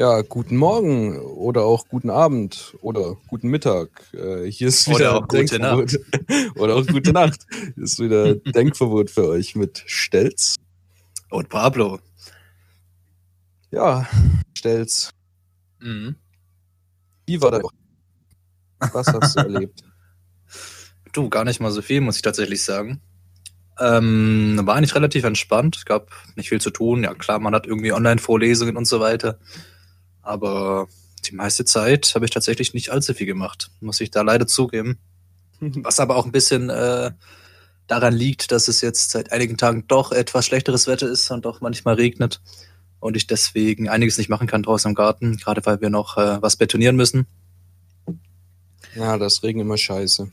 Ja, guten Morgen oder auch guten Abend oder guten Mittag. Äh, hier ist wieder Oder auch gute Denkverbot. oder auch gute Nacht. Hier ist wieder Denkverbot für euch mit Stelz. Und Pablo. Ja, Stelz. Mhm. Wie war Woche? Was hast du erlebt? Du, gar nicht mal so viel, muss ich tatsächlich sagen. Ähm, war eigentlich relativ entspannt. Es gab nicht viel zu tun. Ja, klar, man hat irgendwie Online-Vorlesungen und so weiter. Aber die meiste Zeit habe ich tatsächlich nicht allzu viel gemacht, muss ich da leider zugeben. Was aber auch ein bisschen äh, daran liegt, dass es jetzt seit einigen Tagen doch etwas schlechteres Wetter ist und doch manchmal regnet. Und ich deswegen einiges nicht machen kann draußen im Garten, gerade weil wir noch äh, was betonieren müssen. Ja, das Regen immer scheiße.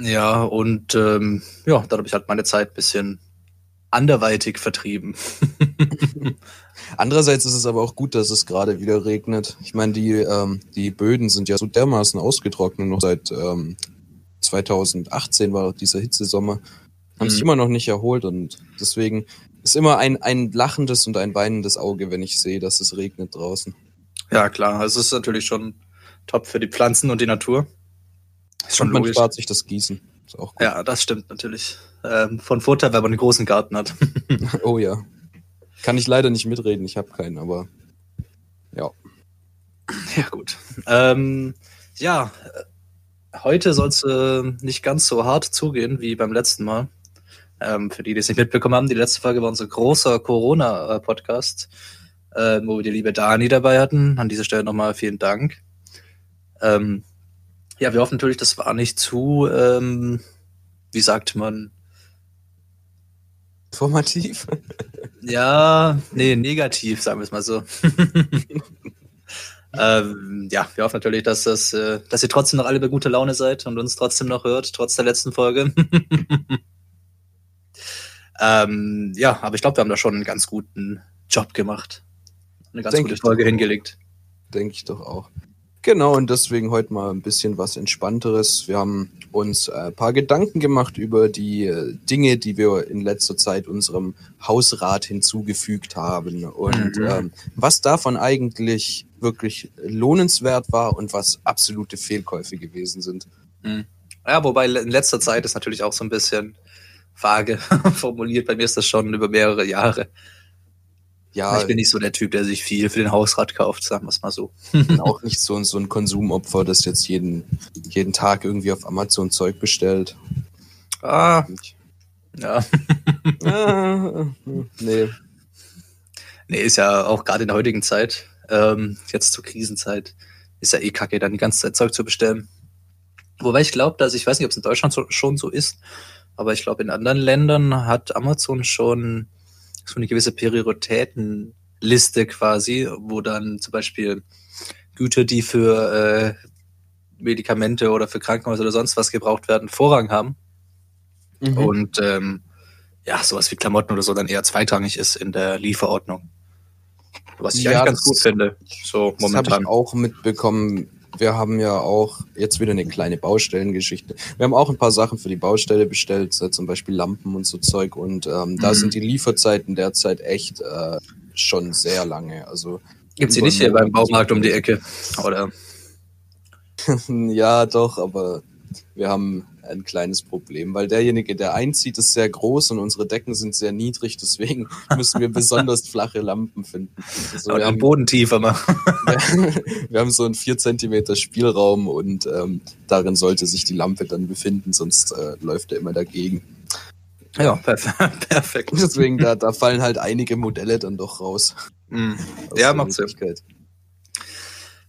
Ja, und ähm, ja, da habe ich halt meine Zeit ein bisschen anderweitig vertrieben. Andererseits ist es aber auch gut, dass es gerade wieder regnet. Ich meine, die, ähm, die Böden sind ja so dermaßen ausgetrocknet, noch seit ähm, 2018 war dieser Hitzesommer. Haben sich Mhm. immer noch nicht erholt und deswegen ist immer ein, ein lachendes und ein weinendes Auge, wenn ich sehe, dass es regnet draußen. Ja, klar, es ist natürlich schon top für die Pflanzen und die Natur. Ist schon und man logisch. spart sich das Gießen. Ja, das stimmt natürlich. Ähm, von Vorteil, wenn man einen großen Garten hat. Oh ja. Kann ich leider nicht mitreden, ich habe keinen, aber ja. ja, gut. Ähm, ja, äh, heute soll es äh, nicht ganz so hart zugehen wie beim letzten Mal. Ähm, für die, die es nicht mitbekommen haben, die letzte Folge war unser großer Corona-Podcast, äh, wo wir die liebe Dani dabei hatten. An dieser Stelle nochmal vielen Dank. Ähm, ja, wir hoffen natürlich, das war nicht zu, ähm, wie sagt man, Informativ. Ja, nee, negativ, sagen wir es mal so. ähm, ja, wir hoffen natürlich, dass, das, äh, dass ihr trotzdem noch alle bei guter Laune seid und uns trotzdem noch hört, trotz der letzten Folge. ähm, ja, aber ich glaube, wir haben da schon einen ganz guten Job gemacht. Eine ganz Denk gute Folge hingelegt. Denke ich doch auch. Genau, und deswegen heute mal ein bisschen was Entspannteres. Wir haben uns äh, ein paar Gedanken gemacht über die äh, Dinge, die wir in letzter Zeit unserem Hausrat hinzugefügt haben und Mhm. ähm, was davon eigentlich wirklich lohnenswert war und was absolute Fehlkäufe gewesen sind. Ja, wobei in letzter Zeit ist natürlich auch so ein bisschen vage formuliert. Bei mir ist das schon über mehrere Jahre. Ja, Ich bin nicht so der Typ, der sich viel für den Hausrat kauft, sagen wir es mal so. auch nicht so, so ein Konsumopfer, das jetzt jeden, jeden Tag irgendwie auf Amazon Zeug bestellt. Ah, ja. ah, nee, Nee, ist ja auch gerade in der heutigen Zeit, ähm, jetzt zur Krisenzeit, ist ja eh kacke, dann die ganze Zeit Zeug zu bestellen. Wobei ich glaube, dass, ich weiß nicht, ob es in Deutschland so, schon so ist, aber ich glaube, in anderen Ländern hat Amazon schon so eine gewisse Prioritätenliste quasi, wo dann zum Beispiel Güter, die für äh, Medikamente oder für Krankenhäuser oder sonst was gebraucht werden, Vorrang haben. Mhm. Und ähm, ja, sowas wie Klamotten oder so dann eher zweitrangig ist in der Lieferordnung. Was ich Ja, eigentlich ganz gut finde, so Das habe momentan. ich auch mitbekommen. Wir haben ja auch jetzt wieder eine kleine Baustellengeschichte. Wir haben auch ein paar Sachen für die Baustelle bestellt, zum Beispiel Lampen und so Zeug. Und ähm, da Mhm. sind die Lieferzeiten derzeit echt äh, schon sehr lange. Also Gibt's die über nicht hier beim. Baumarkt um die Ecke? Oder? ja, doch, aber wir haben ein kleines Problem, weil derjenige, der einzieht, ist sehr groß und unsere Decken sind sehr niedrig. Deswegen müssen wir besonders flache Lampen finden. Also den haben, Boden tiefer machen. wir haben so einen 4 Zentimeter Spielraum und ähm, darin sollte sich die Lampe dann befinden, sonst äh, läuft er immer dagegen. ja, perf perfekt. Deswegen, da, da fallen halt einige Modelle dann doch raus. Aus Ja, macht Sinn.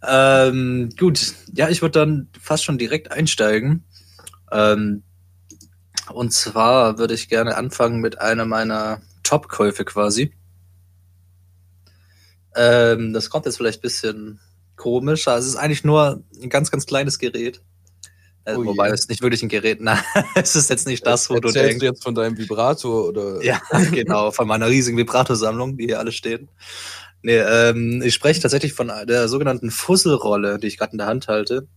Ähm, gut, ja, ich würde dann fast schon direkt einsteigen. Ähm, und zwar würde ich gerne anfangen mit einer meiner Top-Käufe quasi. Ähm, das kommt jetzt vielleicht ein bisschen komisch, aber es ist eigentlich nur ein ganz, ganz kleines Gerät. Äh, Oh je. wobei es nicht wirklich ein Gerät, nein, es ist jetzt nicht das, wo du Erzählst denkst. du jetzt von deinem Vibrator oder? Ja, genau, von meiner riesigen Vibratorsammlung, die hier alle stehen. Nee, ähm, ich spreche tatsächlich von der sogenannten Fusselrolle, die ich gerade in der Hand halte.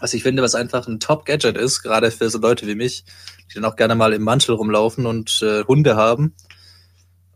Was ich finde, was einfach ein Top-Gadget ist, gerade für so Leute wie mich, die dann auch gerne mal im Mantel rumlaufen und äh, Hunde haben.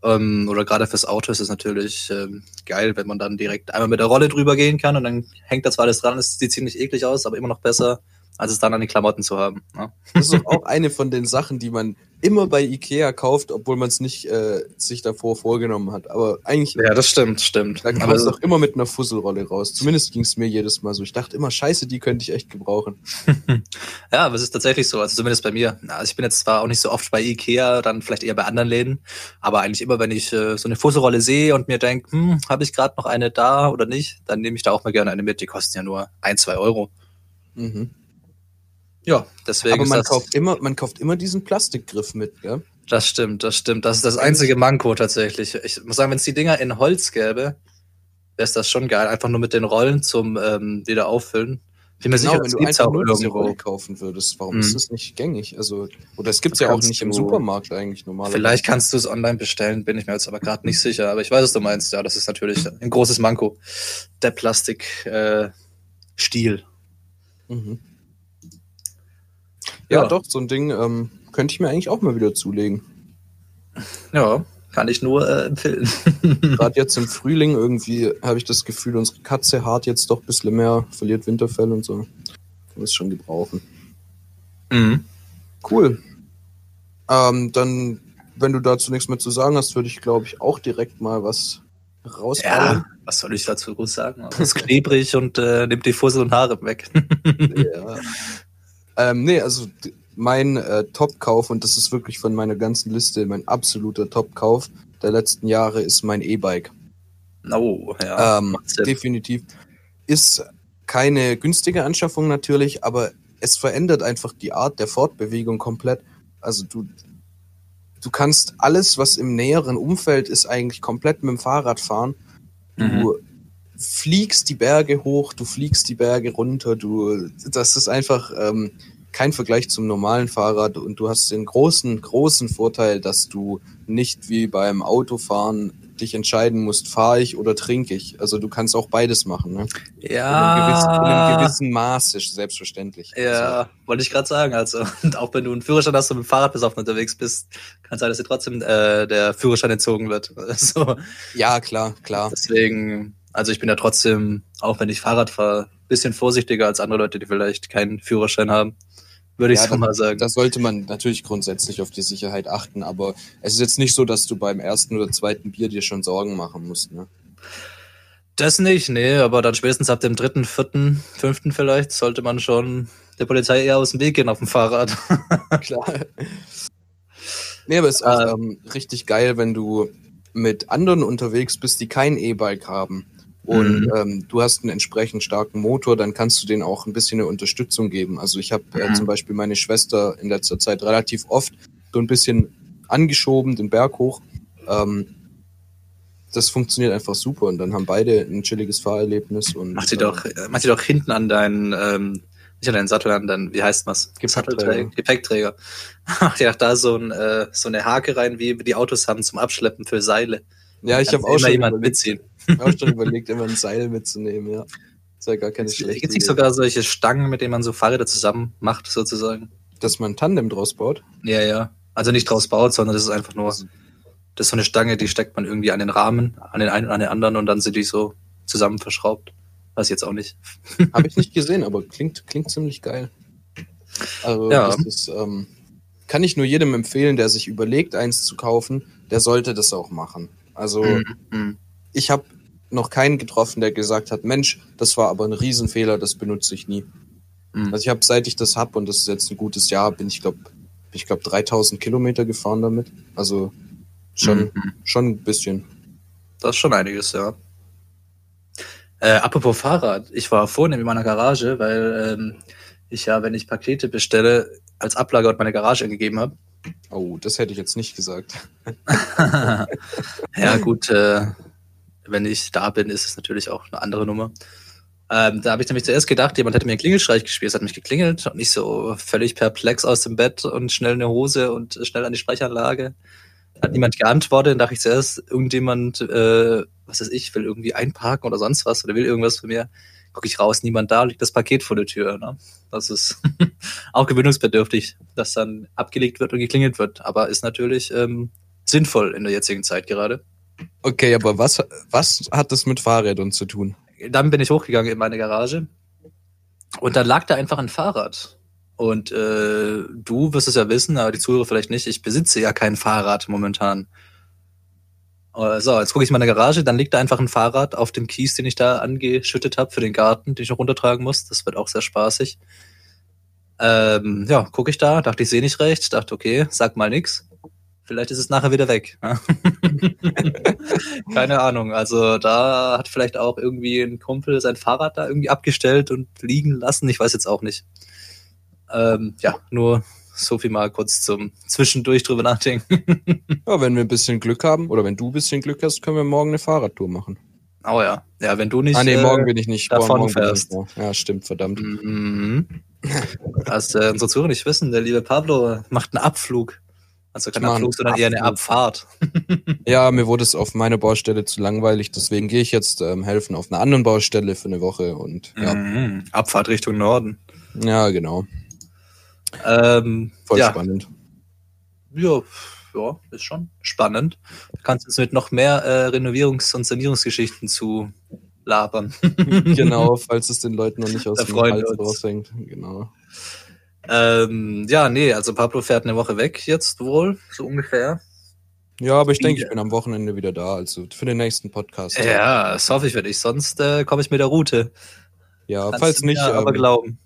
Ähm, oder gerade fürs Auto ist es natürlich ähm, geil, wenn man dann direkt einmal mit der Rolle drüber gehen kann und dann hängt da zwar alles dran, es sieht ziemlich eklig aus, aber immer noch besser, als es dann an den Klamotten zu haben. Ne? Das ist auch eine von den Sachen, die man immer bei Ikea kauft, obwohl man es nicht äh, sich davor vorgenommen hat. Aber eigentlich, Ja, das stimmt, stimmt. da kommst du doch immer mit einer Fusselrolle raus. Zumindest ging es mir jedes Mal so. Ich dachte immer, scheiße, die könnte ich echt gebrauchen. Ja, aber es ist tatsächlich so, also zumindest bei mir. Also ich bin jetzt zwar auch nicht so oft bei Ikea, dann vielleicht eher bei anderen Läden, aber eigentlich immer, wenn ich äh, so eine Fusselrolle sehe und mir denke, hm, habe ich gerade noch eine da oder nicht, dann nehme ich da auch mal gerne eine mit. Die kosten ja nur ein, zwei Euro. Mhm. Ja, deswegen Aber ist man kauft, immer, man kauft immer diesen Plastikgriff mit, gell? das stimmt, das stimmt. Das ist das einzige Manko tatsächlich. Ich muss sagen, wenn es die Dinger in Holz gäbe, wäre es das schon geil. Einfach nur mit den Rollen zum ähm, wieder auffüllen. Bin mir sicher, Genau, wenn das du einfach auch nur diese. Rolle kaufen würdest, warum Mhm. ist das nicht gängig? Also, oder es gibt's Das ja auch nicht im Supermarkt eigentlich normalerweise. Vielleicht kannst du es online bestellen, bin ich mir jetzt aber gerade nicht sicher. Aber ich weiß, was du meinst. Ja, das ist natürlich ein großes Manko. Der Plastikstiel. Äh. Mhm. Ja, doch, so ein Ding ähm, könnte ich mir eigentlich auch mal wieder zulegen. ja, kann ich nur äh, empfehlen. Gerade jetzt im Frühling irgendwie habe ich das Gefühl, unsere Katze hart jetzt doch ein bisschen mehr, verliert Winterfell und so. Kann man es schon gebrauchen. mhm. Cool. Ähm, dann, wenn du dazu nichts mehr zu sagen hast, würde ich, glaube ich, auch direkt mal was rausbauen. Ja, was soll ich dazu groß sagen? Es ist klebrig und äh, nimmt die Fussel und Haare weg. Ja. Ähm, nee, also mein äh, Top-Kauf, und das ist wirklich von meiner ganzen Liste mein absoluter Top-Kauf der letzten Jahre, ist mein E-Bike. oh, ja. ähm, definitiv. Ist keine günstige Anschaffung natürlich, aber es verändert einfach die Art der Fortbewegung komplett. Also du, du kannst alles, was im näheren Umfeld ist, eigentlich komplett mit dem Fahrrad fahren. Du Mhm. Fliegst die Berge hoch, du fliegst die Berge runter, du, das ist einfach ähm, kein Vergleich zum normalen Fahrrad und du hast den großen, großen Vorteil, dass du nicht wie beim Autofahren dich entscheiden musst, fahre ich oder trinke ich. Also du kannst auch beides machen, ne? In, einem gewissen, in einem gewissen Maße, selbstverständlich. Also, Ja, wollte ich gerade sagen. Also, und auch wenn du einen Führerschein hast und mit dem Fahrrad besoffen unterwegs bist, kann es sein, dass dir trotzdem äh, der Führerschein entzogen wird. So, ja, klar, klar. deswegen, also ich bin ja trotzdem, auch wenn ich Fahrrad fahre, bisschen vorsichtiger als andere Leute, die vielleicht keinen Führerschein haben. Würde ich Ja, so mal sagen. Da sollte man natürlich grundsätzlich auf die Sicherheit achten, aber es ist jetzt nicht so, dass du beim ersten oder zweiten Bier dir schon Sorgen machen musst, ne? Das nicht, nee, aber dann spätestens ab dem dritten, vierten, fünften vielleicht sollte man schon der Polizei eher aus dem Weg gehen auf dem Fahrrad. Klar. Nee, aber es ist Äh, ähm, richtig geil, wenn du mit anderen unterwegs bist, die kein E-Bike haben. Und Mhm. ähm, du hast einen entsprechend starken Motor, dann kannst du denen auch ein bisschen eine Unterstützung geben. Also ich habe äh, Mhm. zum Beispiel meine Schwester in letzter Zeit relativ oft so ein bisschen angeschoben, den Berg hoch. Ähm, das funktioniert einfach super und dann haben beide ein chilliges Fahrerlebnis. Und, Mach sie äh, doch, äh, mach sie doch hinten an deinen, ähm, nicht an deinen Sattel, an deinen, wie heißt was? Gepäckträger. Gepäckträger. Mach dir doch da so, ein, äh, so eine Hake rein, wie die Autos haben zum Abschleppen für Seile. Ja, ich habe auch schon jemand mitziehen. ich hab auch schon überlegt, immer ein Seil mitzunehmen, ja. Das ist ja gar keine schlechte Gibt es sogar solche Stangen, mit denen man so Fahrräder zusammen macht, sozusagen? Dass man ein Tandem draus baut? Ja, ja. Also nicht draus baut, sondern das ist einfach nur, Also, das ist so eine Stange, die steckt man irgendwie an den Rahmen, an den einen und an den anderen und dann sind die so zusammen verschraubt. Weiß ich jetzt auch nicht. Habe ich nicht gesehen, aber klingt, klingt ziemlich geil. Also, Ja. das ist, ähm, kann ich nur jedem empfehlen, der sich überlegt, eins zu kaufen, der sollte das auch machen. Also, Mhm. ich habe noch keinen getroffen, der gesagt hat, Mensch, das war aber ein Riesenfehler, das benutze ich nie. Mhm. Also ich habe, seit ich das hab und das ist jetzt ein gutes Jahr, bin ich glaube, ich glaube 3000 Kilometer gefahren damit. Also schon, Mhm. schon ein bisschen. Das ist schon einiges, ja. Äh, apropos Fahrrad, ich war vorhin in meiner Garage, weil ähm, ich ja, wenn ich Pakete bestelle, als Ablageort meine Garage angegeben habe. Oh, das hätte ich jetzt nicht gesagt. ja, gut, äh, wenn ich da bin, ist es natürlich auch eine andere Nummer. Ähm, da habe ich nämlich zuerst gedacht, jemand hätte mir einen Klingelstreich gespielt. Es hat mich geklingelt und ich so völlig perplex aus dem Bett und schnell eine Hose und schnell an die Sprechanlage. Hat niemand geantwortet, dann dachte ich zuerst, irgendjemand, äh, was weiß ich, will irgendwie einparken oder sonst was oder will irgendwas von mir. Gucke ich raus, niemand da, liegt das Paket vor der Tür. Ne? Das ist auch gewöhnungsbedürftig, dass dann abgelegt wird und geklingelt wird. Aber ist natürlich ähm, sinnvoll in der jetzigen Zeit gerade. Okay, aber was, was hat das mit Fahrrädern zu tun? Dann bin ich hochgegangen in meine Garage und dann lag da einfach ein Fahrrad. Und äh, du wirst es ja wissen, aber die Zuhörer vielleicht nicht. Ich besitze ja kein Fahrrad momentan. Äh, So, jetzt gucke ich in meine Garage, dann liegt da einfach ein Fahrrad auf dem Kies, den ich da angeschüttet habe für den Garten, den ich noch runtertragen muss. Das wird auch sehr spaßig. Ähm, ja, gucke ich da, dachte ich sehe nicht recht, dachte okay, sag mal nix. Vielleicht ist es nachher wieder weg. Keine Ahnung. Also da hat vielleicht auch irgendwie ein Kumpel sein Fahrrad da irgendwie abgestellt und liegen lassen. Ich weiß jetzt auch nicht. Ähm, ja, nur so viel mal kurz zum Zwischendurch drüber nachdenken. Ja, wenn wir ein bisschen Glück haben oder wenn du ein bisschen Glück hast, können wir morgen eine Fahrradtour machen. Oh ja. Ja, wenn du nicht. ah nee, äh, morgen bin ich nicht. davon morgen bin ich fährst. nicht da. Ja, stimmt, verdammt. Mhm. Was äh, unsere Zuhörer nicht wissen, der liebe Pablo macht einen Abflug. Also kein Ich mach Abflug, einen sondern eher eine. Abfahrt. Ja, mir wurde es auf meiner Baustelle zu langweilig, deswegen gehe ich jetzt ähm, helfen auf einer anderen Baustelle für eine Woche und ja, Mhm. Abfahrt Richtung Norden. ja genau. Ähm, Voll ja, spannend. ja, ja, ist schon spannend. Du kannst uns mit noch mehr äh, Renovierungs- und Sanierungsgeschichten zu labern. genau, falls es den Leuten noch nicht aus Da dem Hals raushängt. Genau. Ähm, ja, nee, also Pablo fährt eine Woche weg jetzt wohl, so ungefähr. Ja, aber ich denke, ich bin am Wochenende wieder da, also für den nächsten Podcast. Ja, das hoffe ich für dich, sonst äh, komme ich mit der Route. Ja, Kannst falls nicht, aber ähm, glauben.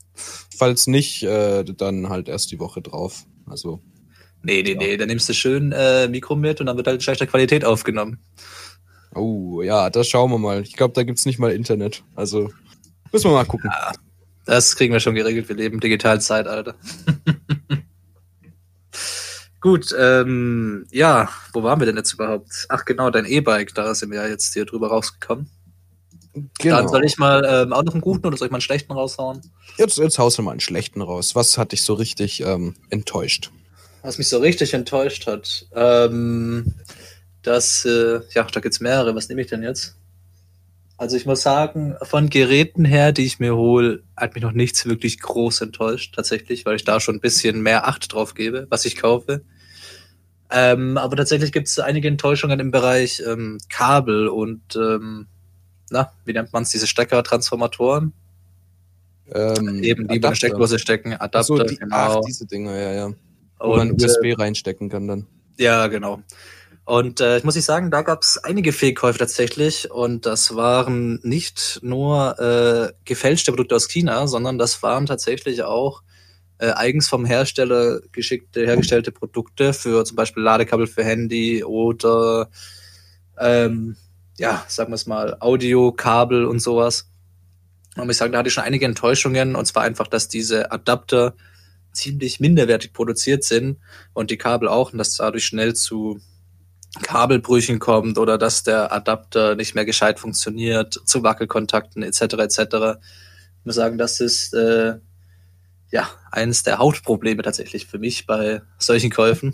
falls nicht, äh, dann halt erst die Woche drauf. Also, Nee, nee, ja. nee, dann nimmst du schön äh, Mikro mit und dann wird halt schlechter Qualität aufgenommen. oh ja, das schauen wir mal. Ich glaube, da gibt's nicht mal Internet. Also, müssen wir mal gucken. Das kriegen wir schon geregelt. Wir leben im digitalen Zeitalter. Gut, ähm, ja, wo waren wir denn jetzt überhaupt? Ach genau, dein E-Bike, da sind wir ja jetzt hier drüber rausgekommen. Genau. Dann soll ich mal ähm, auch noch einen guten oder soll ich mal einen schlechten raushauen? Jetzt, jetzt haust du mal einen schlechten raus. Was hat dich so richtig ähm, enttäuscht? Was mich so richtig enttäuscht hat, ähm, das, äh, ja, da gibt's mehrere. Was nehme ich denn jetzt? Also ich muss sagen, von Geräten her, die ich mir hole, hat mich noch nichts wirklich groß enttäuscht, tatsächlich, weil ich da schon ein bisschen mehr Acht drauf gebe, was ich kaufe. Ähm, aber tatsächlich gibt's einige Enttäuschungen im Bereich ähm, Kabel und, ähm, na, wie nennt man's, diese Stecker-Transformatoren? Ähm, Eben, die bei der Adapter. Steckdose stecken, Adapter, so, die, genau. Ach, diese Dinger, ja, ja. Wo man Und, äh, USB reinstecken kann dann. Ja, genau. Und äh, ich muss ich sagen, da gab es einige Fehlkäufe tatsächlich. Und das waren nicht nur äh, gefälschte Produkte aus China, sondern das waren tatsächlich auch äh, eigens vom Hersteller geschickte, hergestellte Produkte für zum Beispiel Ladekabel für Handy oder ähm, ja, sagen wir es mal, Audiokabel und sowas. Und ich sagen, da hatte ich schon einige Enttäuschungen. Und zwar einfach, dass diese Adapter ziemlich minderwertig produziert sind und die Kabel auch und dass dadurch schnell zu Kabelbrüchen kommt oder dass der Adapter nicht mehr gescheit funktioniert, zu Wackelkontakten etc. etc. Ich muss sagen, das ist äh, ja eines der Hauptprobleme tatsächlich für mich bei solchen Käufen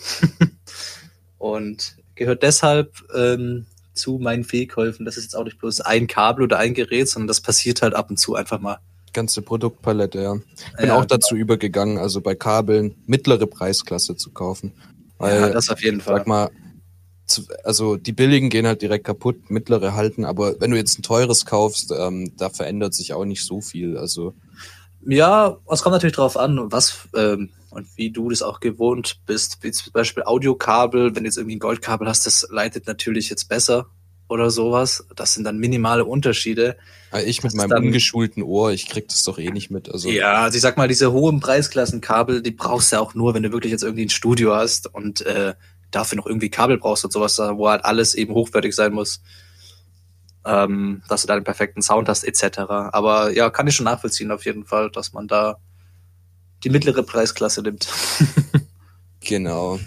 und gehört deshalb ähm, zu meinen Fehlkäufen. Das ist jetzt auch nicht bloß ein Kabel oder ein Gerät, sondern das passiert halt ab und zu einfach mal. Ganze Produktpalette, ja. Bin Ja, auch dazu übergegangen, also bei Kabeln mittlere Preisklasse zu kaufen. Weil, ja, das auf jeden Fall. sag mal, zu, also die billigen gehen halt direkt kaputt, mittlere halten, aber wenn du jetzt ein teures kaufst, ähm, da verändert sich auch nicht so viel. Also Ja, es kommt natürlich darauf an, was ähm, und wie du das auch gewohnt bist. Wie zum Beispiel Audiokabel, wenn du jetzt irgendwie ein Goldkabel hast, das leitet natürlich jetzt besser oder sowas. Das sind dann minimale Unterschiede. äh, ich mit Das meinem dann- ungeschulten Ohr, ich krieg das doch eh nicht mit. Also Ja, also ich sag mal, diese hohen Preisklassenkabel, die brauchst du ja auch nur, wenn du wirklich jetzt irgendwie ein Studio hast und äh, dafür noch irgendwie Kabel brauchst und sowas, wo halt alles eben hochwertig sein muss. Ähm, dass du da den perfekten Sound hast, etc. Aber ja, kann ich schon nachvollziehen auf jeden Fall, dass man da die mittlere Preisklasse nimmt. Genau.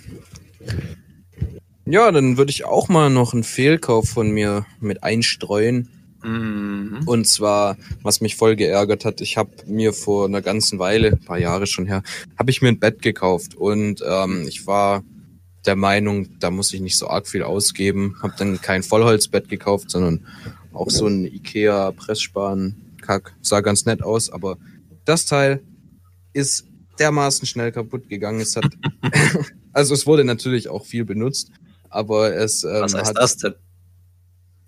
Ja, dann würde ich auch mal noch einen Fehlkauf von mir mit einstreuen. Mhm. Und zwar, was mich voll geärgert hat, ich habe mir vor einer ganzen Weile, ein paar Jahre schon her, habe ich mir ein Bett gekauft und ähm, ich war der Meinung, da muss ich nicht so arg viel ausgeben. Habe dann kein Vollholzbett gekauft, sondern auch so ein Ikea Pressspan Kack. Sah ganz nett aus, aber das Teil ist dermaßen schnell kaputt gegangen. Es hat, also es wurde natürlich auch viel benutzt, aber es ähm, Was heißt hat, das denn?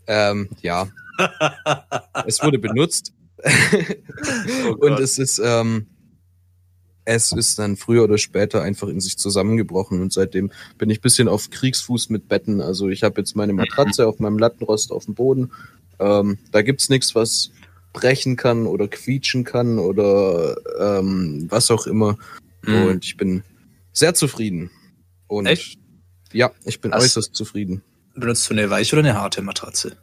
ähm, ja, es wurde benutzt Oh und es ist, ähm, es ist dann früher oder später einfach in sich zusammengebrochen und seitdem bin ich bisschen auf Kriegsfuß mit Betten. Also ich habe jetzt meine Matratze auf meinem Lattenrost auf dem Boden. Ähm, da gibt's nichts, was brechen kann oder quietschen kann oder ähm, was auch immer. Mhm. Und ich bin sehr zufrieden. Und Echt? Ja, ich bin Hast- äußerst zufrieden. Benutzt du eine weiche oder eine harte Matratze?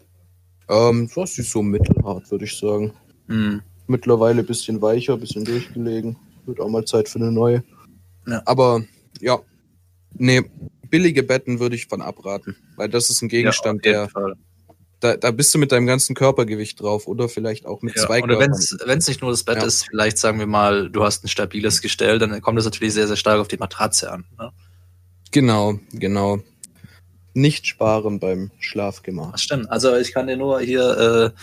Ähm, das ist so mittelhart, würde ich sagen. Mhm. Mittlerweile ein bisschen weicher, ein bisschen durchgelegen. Wird auch mal Zeit für eine neue. Ja. Aber ja, nee, billige Betten würde ich von abraten. Weil das ist ein Gegenstand, ja, der, da, da bist du mit deinem ganzen Körpergewicht drauf oder vielleicht auch mit Ja, zwei oder wenn es nicht nur das Bett Ja. ist, vielleicht sagen wir mal, du hast ein stabiles Gestell, dann kommt es natürlich sehr, sehr stark auf die Matratze an. Ne? Genau, genau. Nicht sparen beim Schlafgemach. Das stimmt. Also ich kann dir nur hier äh,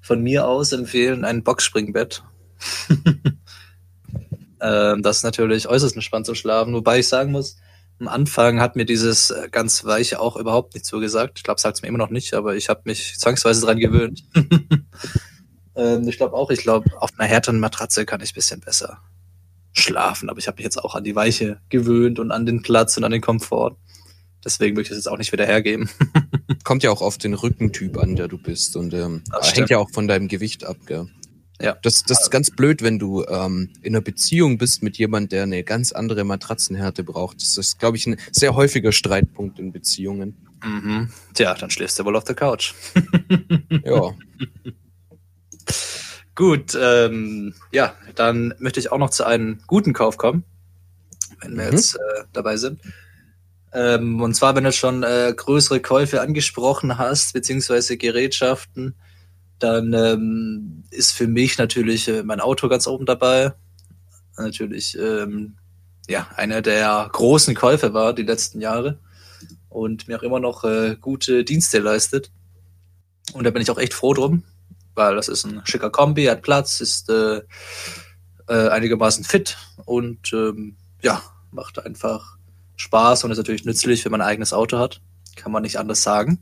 von mir aus empfehlen, ein Boxspringbett. ähm, das ist natürlich äußerst entspannt zu schlafen, wobei ich sagen muss, am Anfang hat mir dieses äh, ganz Weiche auch überhaupt nicht zugesagt. Ich glaube, sagt es mir immer noch nicht, aber ich habe mich zwangsweise dran gewöhnt. ähm, ich glaube auch, ich glaube, auf einer härteren Matratze kann ich ein bisschen besser schlafen, aber ich habe mich jetzt auch an die Weiche gewöhnt und an den Platz und an den Komfort. Deswegen würde ich das jetzt auch nicht wieder hergeben. Kommt ja auch auf den Rückentyp an, der du bist. Und ähm, hängt ja auch von deinem Gewicht ab, gell? Ja. Das, das ist ganz blöd, wenn du ähm, in einer Beziehung bist mit jemand, der eine ganz andere Matratzenhärte braucht. Das ist, glaube ich, ein sehr häufiger Streitpunkt in Beziehungen. Mhm. Tja, dann schläfst du wohl auf der Couch. Ja. Gut, ähm, ja, dann möchte ich auch noch zu einem guten Kauf kommen, wenn wir Mhm. jetzt äh, dabei sind. Ähm, und zwar, wenn du schon äh, größere Käufe angesprochen hast, beziehungsweise Gerätschaften, dann ähm, ist für mich natürlich äh, mein Auto ganz oben dabei. Natürlich, ähm, ja, einer der großen Käufe war die letzten Jahre und mir auch immer noch äh, gute Dienste leistet. Und da bin ich auch echt froh drum, weil das ist ein schicker Kombi, hat Platz, ist äh, äh, einigermaßen fit und ähm, ja, macht einfach Spaß und ist natürlich nützlich, wenn man ein eigenes Auto hat. Kann man nicht anders sagen.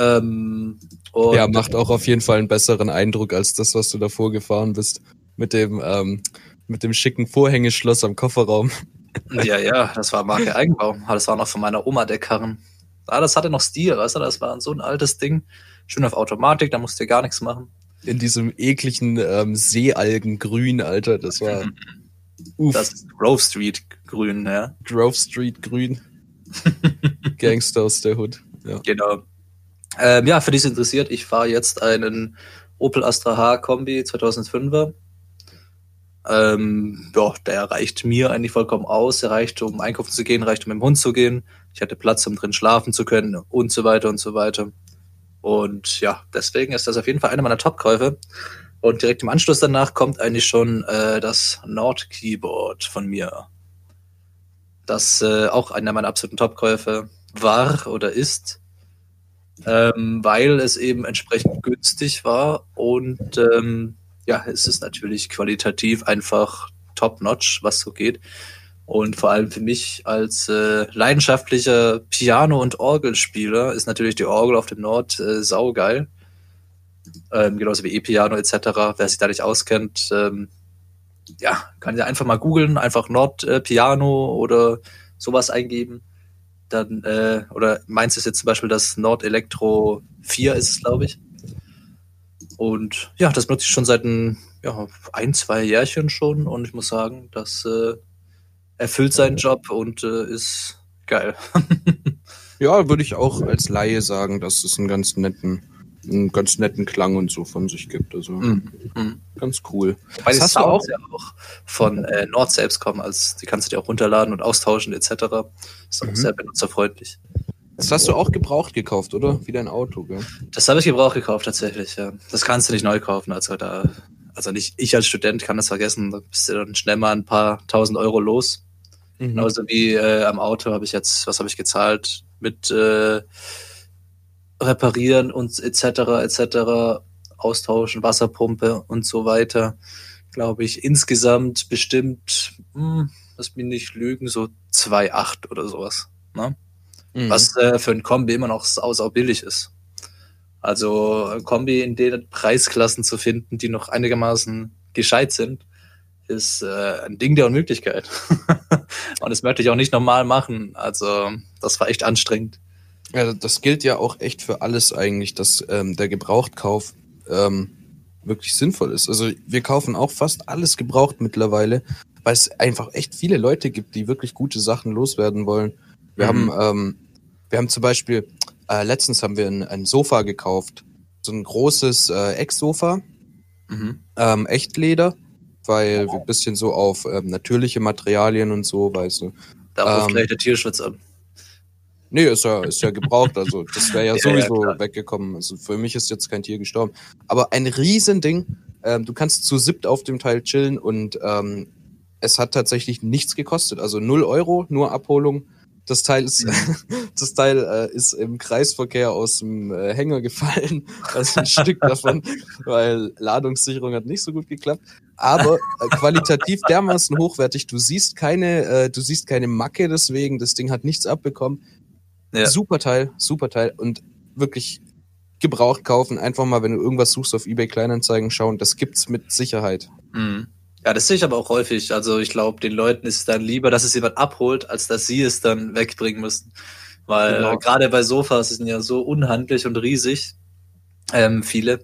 Ähm, ja, macht auch auf jeden Fall einen besseren Eindruck als das, was du davor gefahren bist. Mit dem, ähm, mit dem schicken Vorhängeschloss am Kofferraum. Ja, ja, das war Marke Eigenbau. Aber Das war noch von meiner Oma der Karren. Ah, das hatte noch Stil, weißt du, das war so ein altes Ding. Schön auf Automatik, da musst du gar nichts machen. In diesem ekligen ähm, Seealgengrün, Alter. Das war uff, Das ist Grove Street grün, ja. Grove Street Grün. Gangster aus der Hood. Ja. Genau. Ähm, ja, für die es interessiert, ich fahre jetzt einen Opel Astra H Kombi 2005er. Ähm, ja, der reicht mir eigentlich vollkommen aus. Er reicht, um einkaufen zu gehen, reicht, um mit dem Hund zu gehen. Ich hatte Platz, um drin schlafen zu können und so weiter und so weiter. Und ja, deswegen ist das auf jeden Fall einer meiner Top-Käufe. Und direkt im Anschluss danach kommt eigentlich schon äh, das Nord Keyboard von mir. Das äh, auch einer meiner absoluten Top-Käufe war oder ist ähm, weil es eben entsprechend günstig war und ähm, ja, es ist natürlich qualitativ einfach top-notch, was so geht. Und vor allem für mich als äh, leidenschaftlicher Piano- und Orgelspieler ist natürlich die Orgel auf dem Nord äh, saugeil. Ähm, genauso wie E-Piano etc. Wer sich da nicht auskennt, ähm, ja, kann ja einfach mal googeln, einfach Nord-Piano oder sowas eingeben dann, äh, oder meins ist jetzt zum Beispiel das Nord Elektro 4 ist es, glaube ich. Und ja, das benutze ich schon seit ein, ja, ein, zwei Jährchen schon und ich muss sagen, das äh, erfüllt seinen Job und äh, ist geil. Ja, würde ich auch als Laie sagen, dass es einen ganz netten, einen ganz netten Klang und so von sich gibt. Also Mhm. ganz cool. Weil die Das hast du Sounds ja auch von äh, Nord selbst kommen, als die kannst du dir auch runterladen und austauschen etc. Ist auch Mhm. sehr benutzerfreundlich. Das hast du auch gebraucht gekauft, oder? Wie dein Auto, gell? Das habe ich gebraucht gekauft tatsächlich, ja. Das kannst du nicht neu kaufen. Also da, also nicht ich als Student kann das vergessen. Da bist du dann schnell mal ein paar tausend Euro los. Mhm. Genauso wie äh, am Auto habe ich jetzt, was habe ich gezahlt? Mit äh, Reparieren und etc. etc. Austauschen, Wasserpumpe und so weiter. Glaube ich, insgesamt bestimmt, hm, lass mich nicht lügen, so 2,8 oder sowas. Ne? Mhm. was äh, für ein Kombi immer noch sau, sau billig ist. Also ein Kombi in den Preisklassen zu finden, die noch einigermaßen gescheit sind, ist äh, ein Ding der Unmöglichkeit. Und das möchte ich auch nicht normal machen. Also das war echt anstrengend. Ja, das gilt ja auch echt für alles eigentlich, dass ähm, der Gebrauchtkauf ähm, wirklich sinnvoll ist. Also wir kaufen auch fast alles gebraucht mittlerweile, weil es einfach echt viele Leute gibt, die wirklich gute Sachen loswerden wollen. Wir Mhm. haben, ähm, wir haben zum Beispiel, äh, letztens haben wir ein, ein Sofa gekauft, so ein großes äh, Ecksofa, Mhm. ähm, Echtleder, weil wir ein bisschen so auf ähm, natürliche Materialien und so, weißt du. Da ruft Ähm, gleich der Tierschutz an. Nee, ist ja, ist ja gebraucht, also das wäre ja Ja, ja, sowieso klar. weggekommen. Also für mich ist jetzt kein Tier gestorben. Aber ein Riesending, ähm, du kannst zu siebt auf dem Teil chillen und ähm, es hat tatsächlich nichts gekostet. Also 0 Euro, nur Abholung. Das Teil ist, das Teil äh, ist im Kreisverkehr aus dem äh, Hänger gefallen. Also ein Stück davon, weil Ladungssicherung hat nicht so gut geklappt. Aber äh, qualitativ dermaßen hochwertig. Du siehst keine, äh, du siehst keine Macke deswegen. Das Ding hat nichts abbekommen. Ja. Super Teil, super Teil und wirklich gebraucht kaufen. Einfach mal, wenn du irgendwas suchst auf eBay Kleinanzeigen schauen. Das gibt's mit Sicherheit. Mhm. Ja, das sehe ich aber auch häufig. Also ich glaube, den Leuten ist es dann lieber, dass es jemand abholt, als dass sie es dann wegbringen müssen. Weil Genau. äh, gerade bei Sofas sind ja so unhandlich und riesig, ähm, viele,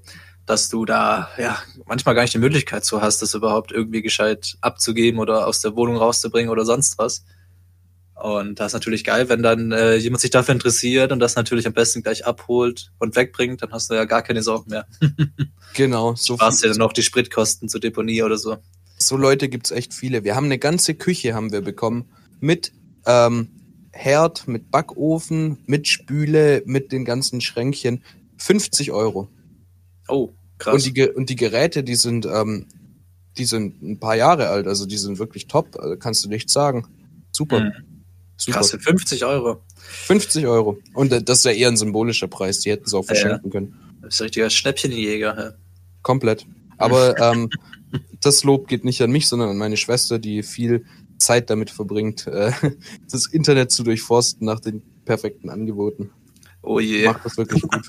dass du da ja manchmal gar nicht die Möglichkeit so hast, das überhaupt irgendwie gescheit abzugeben oder aus der Wohnung rauszubringen oder sonst was. Und das ist natürlich geil, wenn dann äh, jemand sich dafür interessiert und das natürlich am besten gleich abholt und wegbringt, dann hast du ja gar keine Sorgen mehr. Genau, so, Sparst dir viel, dann noch die Spritkosten zur Deponie oder so. so Leute gibt's echt viele. Wir haben eine ganze Küche haben wir bekommen mit ähm, Herd, mit Backofen, mit Spüle, mit den ganzen Schränkchen. 50 Euro. Oh, krass. Und die, und die Geräte, die sind, ähm, die sind ein paar Jahre alt, also die sind wirklich top, also kannst du nichts sagen. Super. Mhm. Super. Krass, für 50 Euro. 50 Euro. Und das ist ja eher ein symbolischer Preis, die hätten es auch Ja, ja. verschenken können. Das ist ein richtiger Schnäppchenjäger. Ja. Komplett. Aber ähm, das Lob geht nicht an mich, sondern an meine Schwester, die viel Zeit damit verbringt, äh, das Internet zu durchforsten nach den perfekten Angeboten. Oh je. Macht das wirklich gut.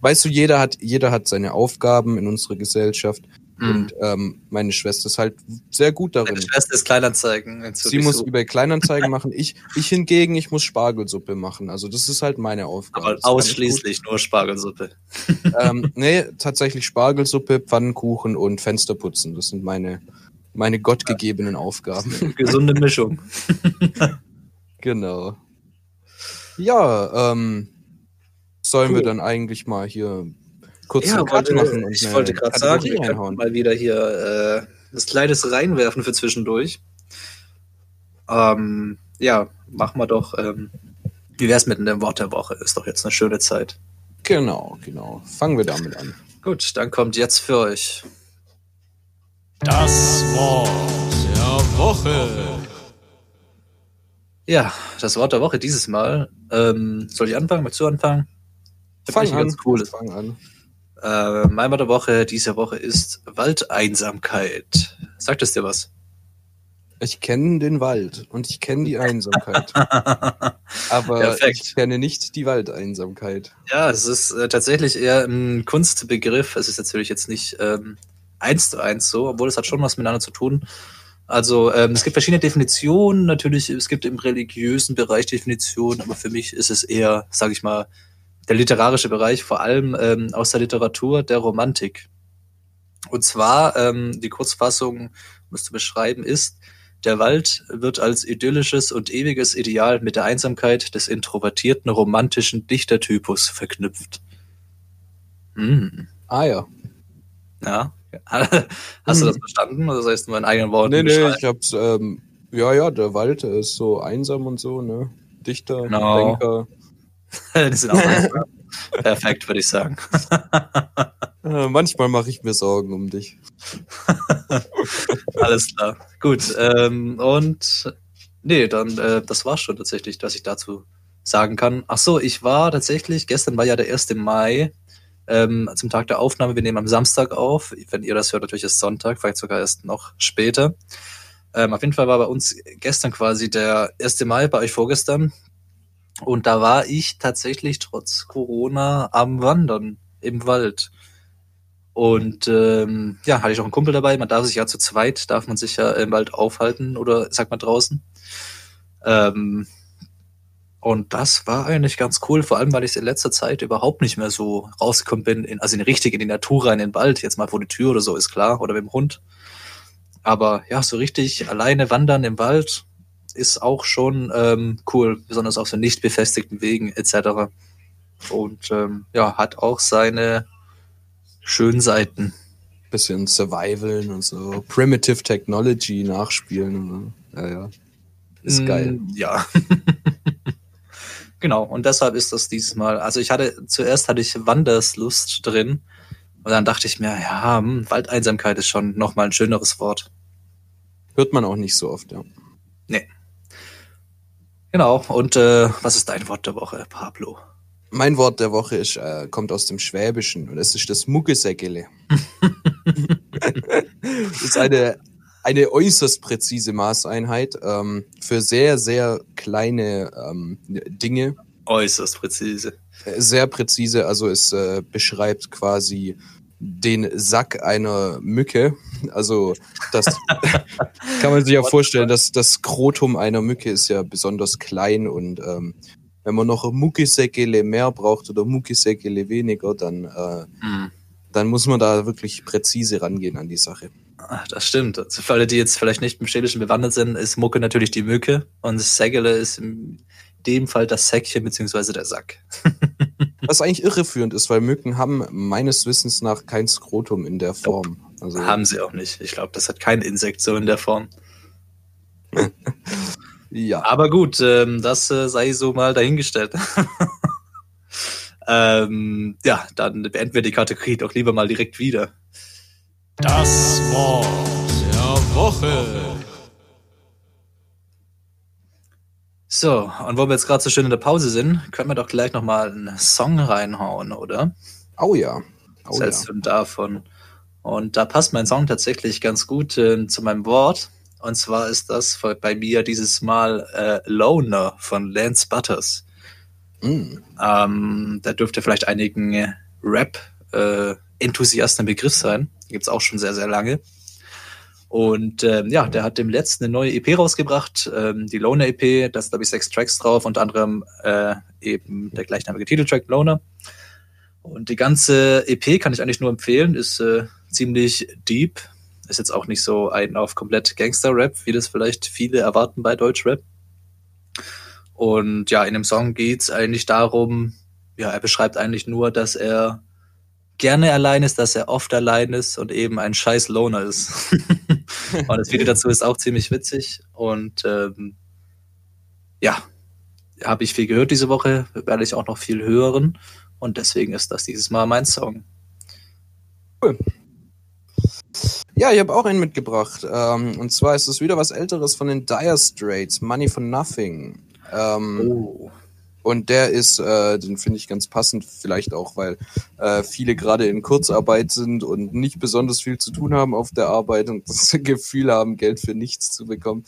Weißt du, jeder hat, jeder hat seine Aufgaben in unserer Gesellschaft Mhm. und ähm, meine Schwester ist halt sehr gut darin. Meine Schwester ist Kleinanzeigen. Sie muss so. eBay Kleinanzeigen machen. Ich, ich hingegen, ich muss Spargelsuppe machen. Also das ist halt meine Aufgabe. aber Das ausschließlich nur Spargelsuppe. Ähm, nee, tatsächlich Spargelsuppe, Pfannkuchen und Fensterputzen. Das sind meine, meine gottgegebenen Aufgaben. Gesunde Mischung. genau. Ja, ähm, sollen wir Cool. dann eigentlich mal hier kurz Cut wollte, machen? ich wollte gerade sagen, wir könnten mal wieder hier äh, das Kleines reinwerfen für zwischendurch. Ähm, ja, machen wir doch. Ähm, wie wär's mit dem Wort der Woche? Ist doch jetzt eine schöne Zeit. Genau, genau. Fangen wir damit an. Gut, dann kommt jetzt für euch. Das Wort der Woche. Ja, das Wort der Woche dieses Mal. Ähm, soll ich anfangen? Möchtest du anfangen? Fang an. ganz cooles. Fang an. Äh, mein Wort der Woche diese Woche ist Waldeinsamkeit. Sagt es dir was? Ich kenne den Wald und ich kenne die Einsamkeit. Aber Perfekt. ich kenne nicht die Waldeinsamkeit. Ja, es ist äh, tatsächlich eher ein Kunstbegriff. Es ist natürlich jetzt nicht ähm, eins zu eins so, obwohl es hat schon was miteinander zu tun. Also ähm, es gibt verschiedene Definitionen. Natürlich, es gibt im religiösen Bereich Definitionen, aber für mich ist es eher, sage ich mal, der literarische Bereich, vor allem ähm, aus der Literatur der Romantik. Und zwar, ähm, die Kurzfassung, um es zu beschreiben, ist, der Wald wird als idyllisches und ewiges Ideal mit der Einsamkeit des introvertierten romantischen Dichtertypus verknüpft. Hm. Ah ja. Ja. Hast du Hm. das verstanden? Oder soll ich es nur in eigenen Worten Nee, nee, ich hab's, ähm, ja, ja, der Wald ist so einsam und so, ne? Dichter, Genau. Denker. die sind auch. Perfekt, würde ich sagen. Äh, manchmal mache ich mir Sorgen um dich. Alles klar. Gut. Ähm, und nee, dann, äh, das war's schon tatsächlich, was ich dazu sagen kann. Ach so, ich war tatsächlich, gestern war ja der 1. Mai, ähm, zum Tag der Aufnahme. Wir nehmen am Samstag auf. Wenn ihr das hört, natürlich ist Sonntag, vielleicht sogar erst noch später. Ähm, auf jeden Fall war bei uns gestern quasi der 1. Mai, bei euch vorgestern. Und da war ich tatsächlich trotz Corona am Wandern im Wald. Und ähm, ja, hatte ich auch einen Kumpel dabei. Man darf sich ja zu zweit, darf man sich ja im Wald aufhalten oder sagt man draußen. Ähm, und das war eigentlich ganz cool, vor allem weil ich in letzter Zeit überhaupt nicht mehr so rausgekommen bin, in, also in richtig in die Natur rein, in den Wald, jetzt mal vor die Tür oder so, ist klar, oder mit dem Hund. Aber ja, so richtig alleine wandern im Wald ist auch schon ähm, cool, besonders auf so nicht befestigten Wegen etc. Und ähm, ja, hat auch seine schönen Seiten. Bisschen Survivalen und so. Primitive Technology nachspielen. So. Ja, ja. Ist geil. Mm, Ja. genau, und deshalb ist das dieses Mal. Also ich hatte, zuerst hatte ich Wanderslust drin. Und dann dachte ich mir, ja, hm, Waldeinsamkeit ist schon nochmal ein schöneres Wort. Hört man auch nicht so oft, ja. Genau, und äh, was ist dein Wort der Woche, Pablo? Mein Wort der Woche ist, äh, kommt aus dem Schwäbischen und es ist das Muckesäckele. das ist eine, eine äußerst präzise Maßeinheit ähm, für sehr, sehr kleine ähm, Dinge. Äußerst präzise. Äh, Sehr präzise, also es äh, beschreibt quasi den Sack einer Mücke. Also das kann man sich ja vorstellen, dass das Skrotum einer Mücke ist ja besonders klein und ähm, wenn man noch Muckisäckele mehr braucht oder Muckisäckele weniger, dann, äh, Hm. dann muss man da wirklich präzise rangehen an die Sache. Ach, das stimmt. Also für alle, die jetzt vielleicht nicht im Schwedischen bewandert sind, ist Mucke natürlich die Mücke und Sägele ist in dem Fall das Säckchen beziehungsweise der Sack. Was eigentlich irreführend ist, weil Mücken haben meines Wissens nach kein Skrotum in der Form. Also, Haben sie auch nicht. Ich glaube, das hat kein Insekt so in der Form. ja. Aber gut, ähm, das äh, sei so mal dahingestellt. ähm, ja, dann beenden wir die Kategorie doch lieber mal direkt wieder. Das Wort der Woche. So, und wo wir jetzt gerade so schön in der Pause sind, können wir doch gleich nochmal einen Song reinhauen, oder? Oh ja. Oh Was ja. hältst du denn davon? Und da passt mein Song tatsächlich ganz gut äh, zu meinem Wort. Und zwar ist das bei mir dieses Mal äh, Loner von Lance Butters. Mm. Ähm, da dürfte vielleicht einigen Rap-Enthusiasten ein Begriff sein. Gibt's auch schon sehr, sehr lange. Und ähm, ja, der hat dem letzten eine neue EP rausgebracht, ähm, die Loner EP, da sind glaube ich sechs Tracks drauf, unter anderem äh, eben der gleichnamige Titeltrack Loner. Und die ganze EP kann ich eigentlich nur empfehlen, ist äh, ziemlich deep, ist jetzt auch nicht so ein auf komplett Gangster-Rap, wie das vielleicht viele erwarten bei Deutschrap. Und ja, in dem Song geht's eigentlich darum, ja, er beschreibt eigentlich nur, dass er gerne allein ist, dass er oft allein ist und eben ein scheiß Loner ist. und das Video dazu ist auch ziemlich witzig und ähm, ja, habe ich viel gehört diese Woche, werde ich auch noch viel hören und deswegen ist das dieses Mal mein Song. Ja, ich habe auch einen mitgebracht. Ähm, und zwar ist es wieder was Älteres von den Dire Straits, Money for Nothing. Ähm, Oh. Und der ist, äh, den finde ich ganz passend, vielleicht auch, weil äh, viele gerade in Kurzarbeit sind und nicht besonders viel zu tun haben auf der Arbeit und das Gefühl haben, Geld für nichts zu bekommen.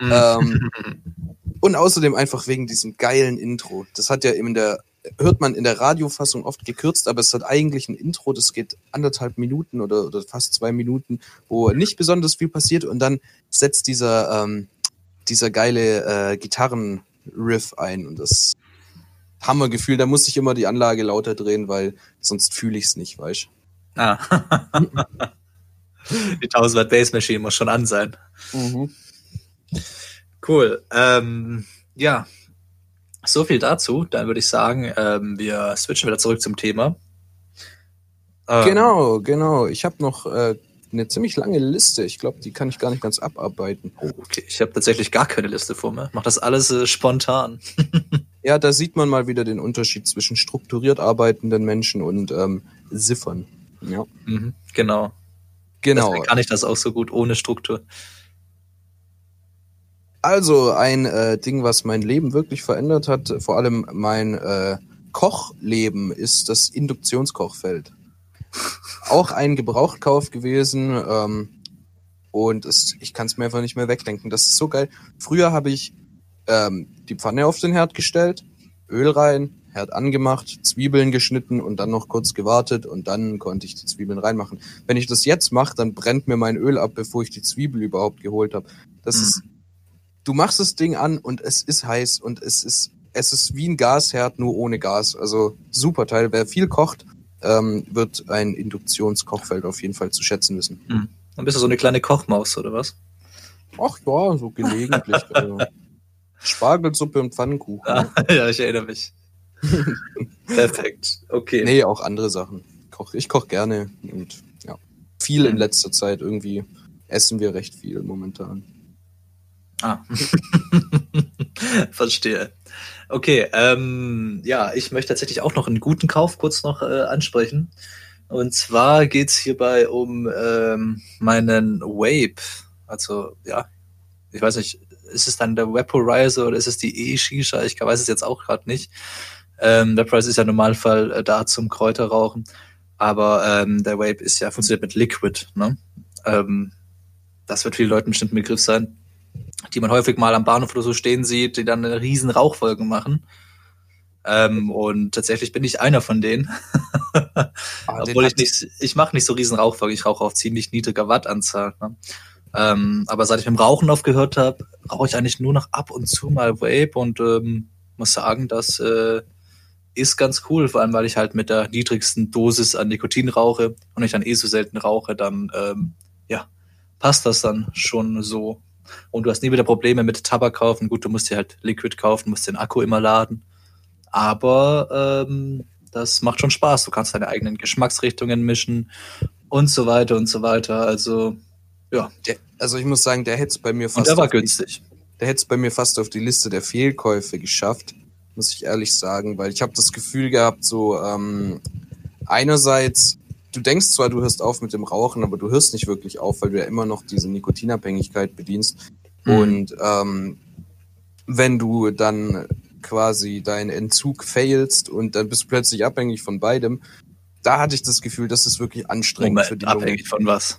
Ähm, und außerdem einfach wegen diesem geilen Intro. Das hat ja in der, hört man in der Radiofassung oft gekürzt, aber es hat eigentlich ein Intro, das geht anderthalb Minuten oder, oder fast zwei Minuten, wo nicht besonders viel passiert und dann setzt dieser, ähm, dieser geile äh, Gitarrenriff ein und das Hammergefühl, da muss ich immer die Anlage lauter drehen, weil sonst fühle ich es nicht, weißt Ah. Die 1000 Watt Bass Machine muss schon an sein. du? Cool. Ähm, ja, so viel dazu. Dann würde ich sagen, ähm, wir switchen wieder zurück zum Thema. Ähm, Genau, genau. Ich habe noch äh, eine ziemlich lange Liste. Ich glaube, die kann ich gar nicht ganz abarbeiten. Oh, okay. Ich habe tatsächlich gar keine Liste vor mir. Mach das alles äh, spontan. Ja, da sieht man mal wieder den Unterschied zwischen strukturiert arbeitenden Menschen und ähm, Siffern. Ja, Mhm, genau. genau. Deswegen kann ich das auch so gut ohne Struktur. Also ein äh, Ding, was mein Leben wirklich verändert hat, vor allem mein äh, Kochleben, ist das Induktionskochfeld. Auch ein Gebrauchtkauf gewesen ähm, und es, ich kann es mir einfach nicht mehr wegdenken. Das ist so geil. Früher habe ich ähm, die Pfanne auf den Herd gestellt, Öl rein, Herd angemacht, Zwiebeln geschnitten und dann noch kurz gewartet und dann konnte ich die Zwiebeln reinmachen. Wenn ich das jetzt mache, dann brennt mir mein Öl ab, bevor ich die Zwiebel überhaupt geholt habe. Das Mhm. ist du machst das Ding an und es ist heiß und es ist, es ist wie ein Gasherd, nur ohne Gas. Also super Teil. Wer viel kocht, ähm, wird ein Induktionskochfeld auf jeden Fall zu schätzen wissen. Dann bist du so eine kleine Kochmaus, oder was? Ach ja, so gelegentlich. also. Spargelsuppe und Pfannenkuchen. Ah, ja, ich erinnere mich. Perfekt. Okay. Nee, auch andere Sachen. Ich koche gerne und ja. Viel in Mhm. letzter Zeit irgendwie essen wir recht viel momentan. Ah. Verstehe. Okay, ähm, ja, ich möchte tatsächlich auch noch einen guten Kauf kurz noch äh, ansprechen. Und zwar geht's hierbei um ähm, meinen Vape. Also, ja, ich weiß nicht, ist es dann der Vaporizer oder ist es die E-Shisha? Ich weiß es jetzt auch gerade nicht. Ähm, Vaporizer ist ja im Normalfall äh, da zum Kräuterrauchen. Aber ähm, der Vape ist ja funktioniert mit Liquid. Ne? Ähm, das wird vielen Leuten bestimmt ein Begriff sein die man häufig mal am Bahnhof oder so stehen sieht, die dann eine riesen Rauchwolken machen. Ähm, und tatsächlich bin ich einer von denen. Ah, Obwohl ich nicht, ich mache nicht so riesen Rauchwolken, ich rauche auf ziemlich niedriger Wattanzahl. Ne? Ähm, aber seit ich mit dem Rauchen aufgehört habe, rauche ich eigentlich nur noch ab und zu mal Vape und ähm, muss sagen, das äh, ist ganz cool, vor allem weil ich halt mit der niedrigsten Dosis an Nikotin rauche und ich dann eh so selten rauche, dann ähm, ja, passt das dann schon so. Und du hast nie wieder Probleme mit Tabak kaufen. Gut, du musst dir halt Liquid kaufen, musst den Akku immer laden. Aber ähm, das macht schon Spaß. Du kannst deine eigenen Geschmacksrichtungen mischen und so weiter und so weiter. Also, ja. Der, also ich muss sagen, der hätte es bei mir Und fast der war auf die- günstig. der hätte es bei mir fast auf die Liste der Fehlkäufe geschafft, muss ich ehrlich sagen, weil ich habe das Gefühl gehabt, so ähm, einerseits, du denkst zwar, du hörst auf mit dem Rauchen, aber du hörst nicht wirklich auf, weil du ja immer noch diese Nikotinabhängigkeit bedienst. Mhm. Und ähm, wenn du dann quasi deinen Entzug failst und dann bist du plötzlich abhängig von beidem, da hatte ich das Gefühl, das ist wirklich anstrengend für Moment, die Lunge. abhängig von was.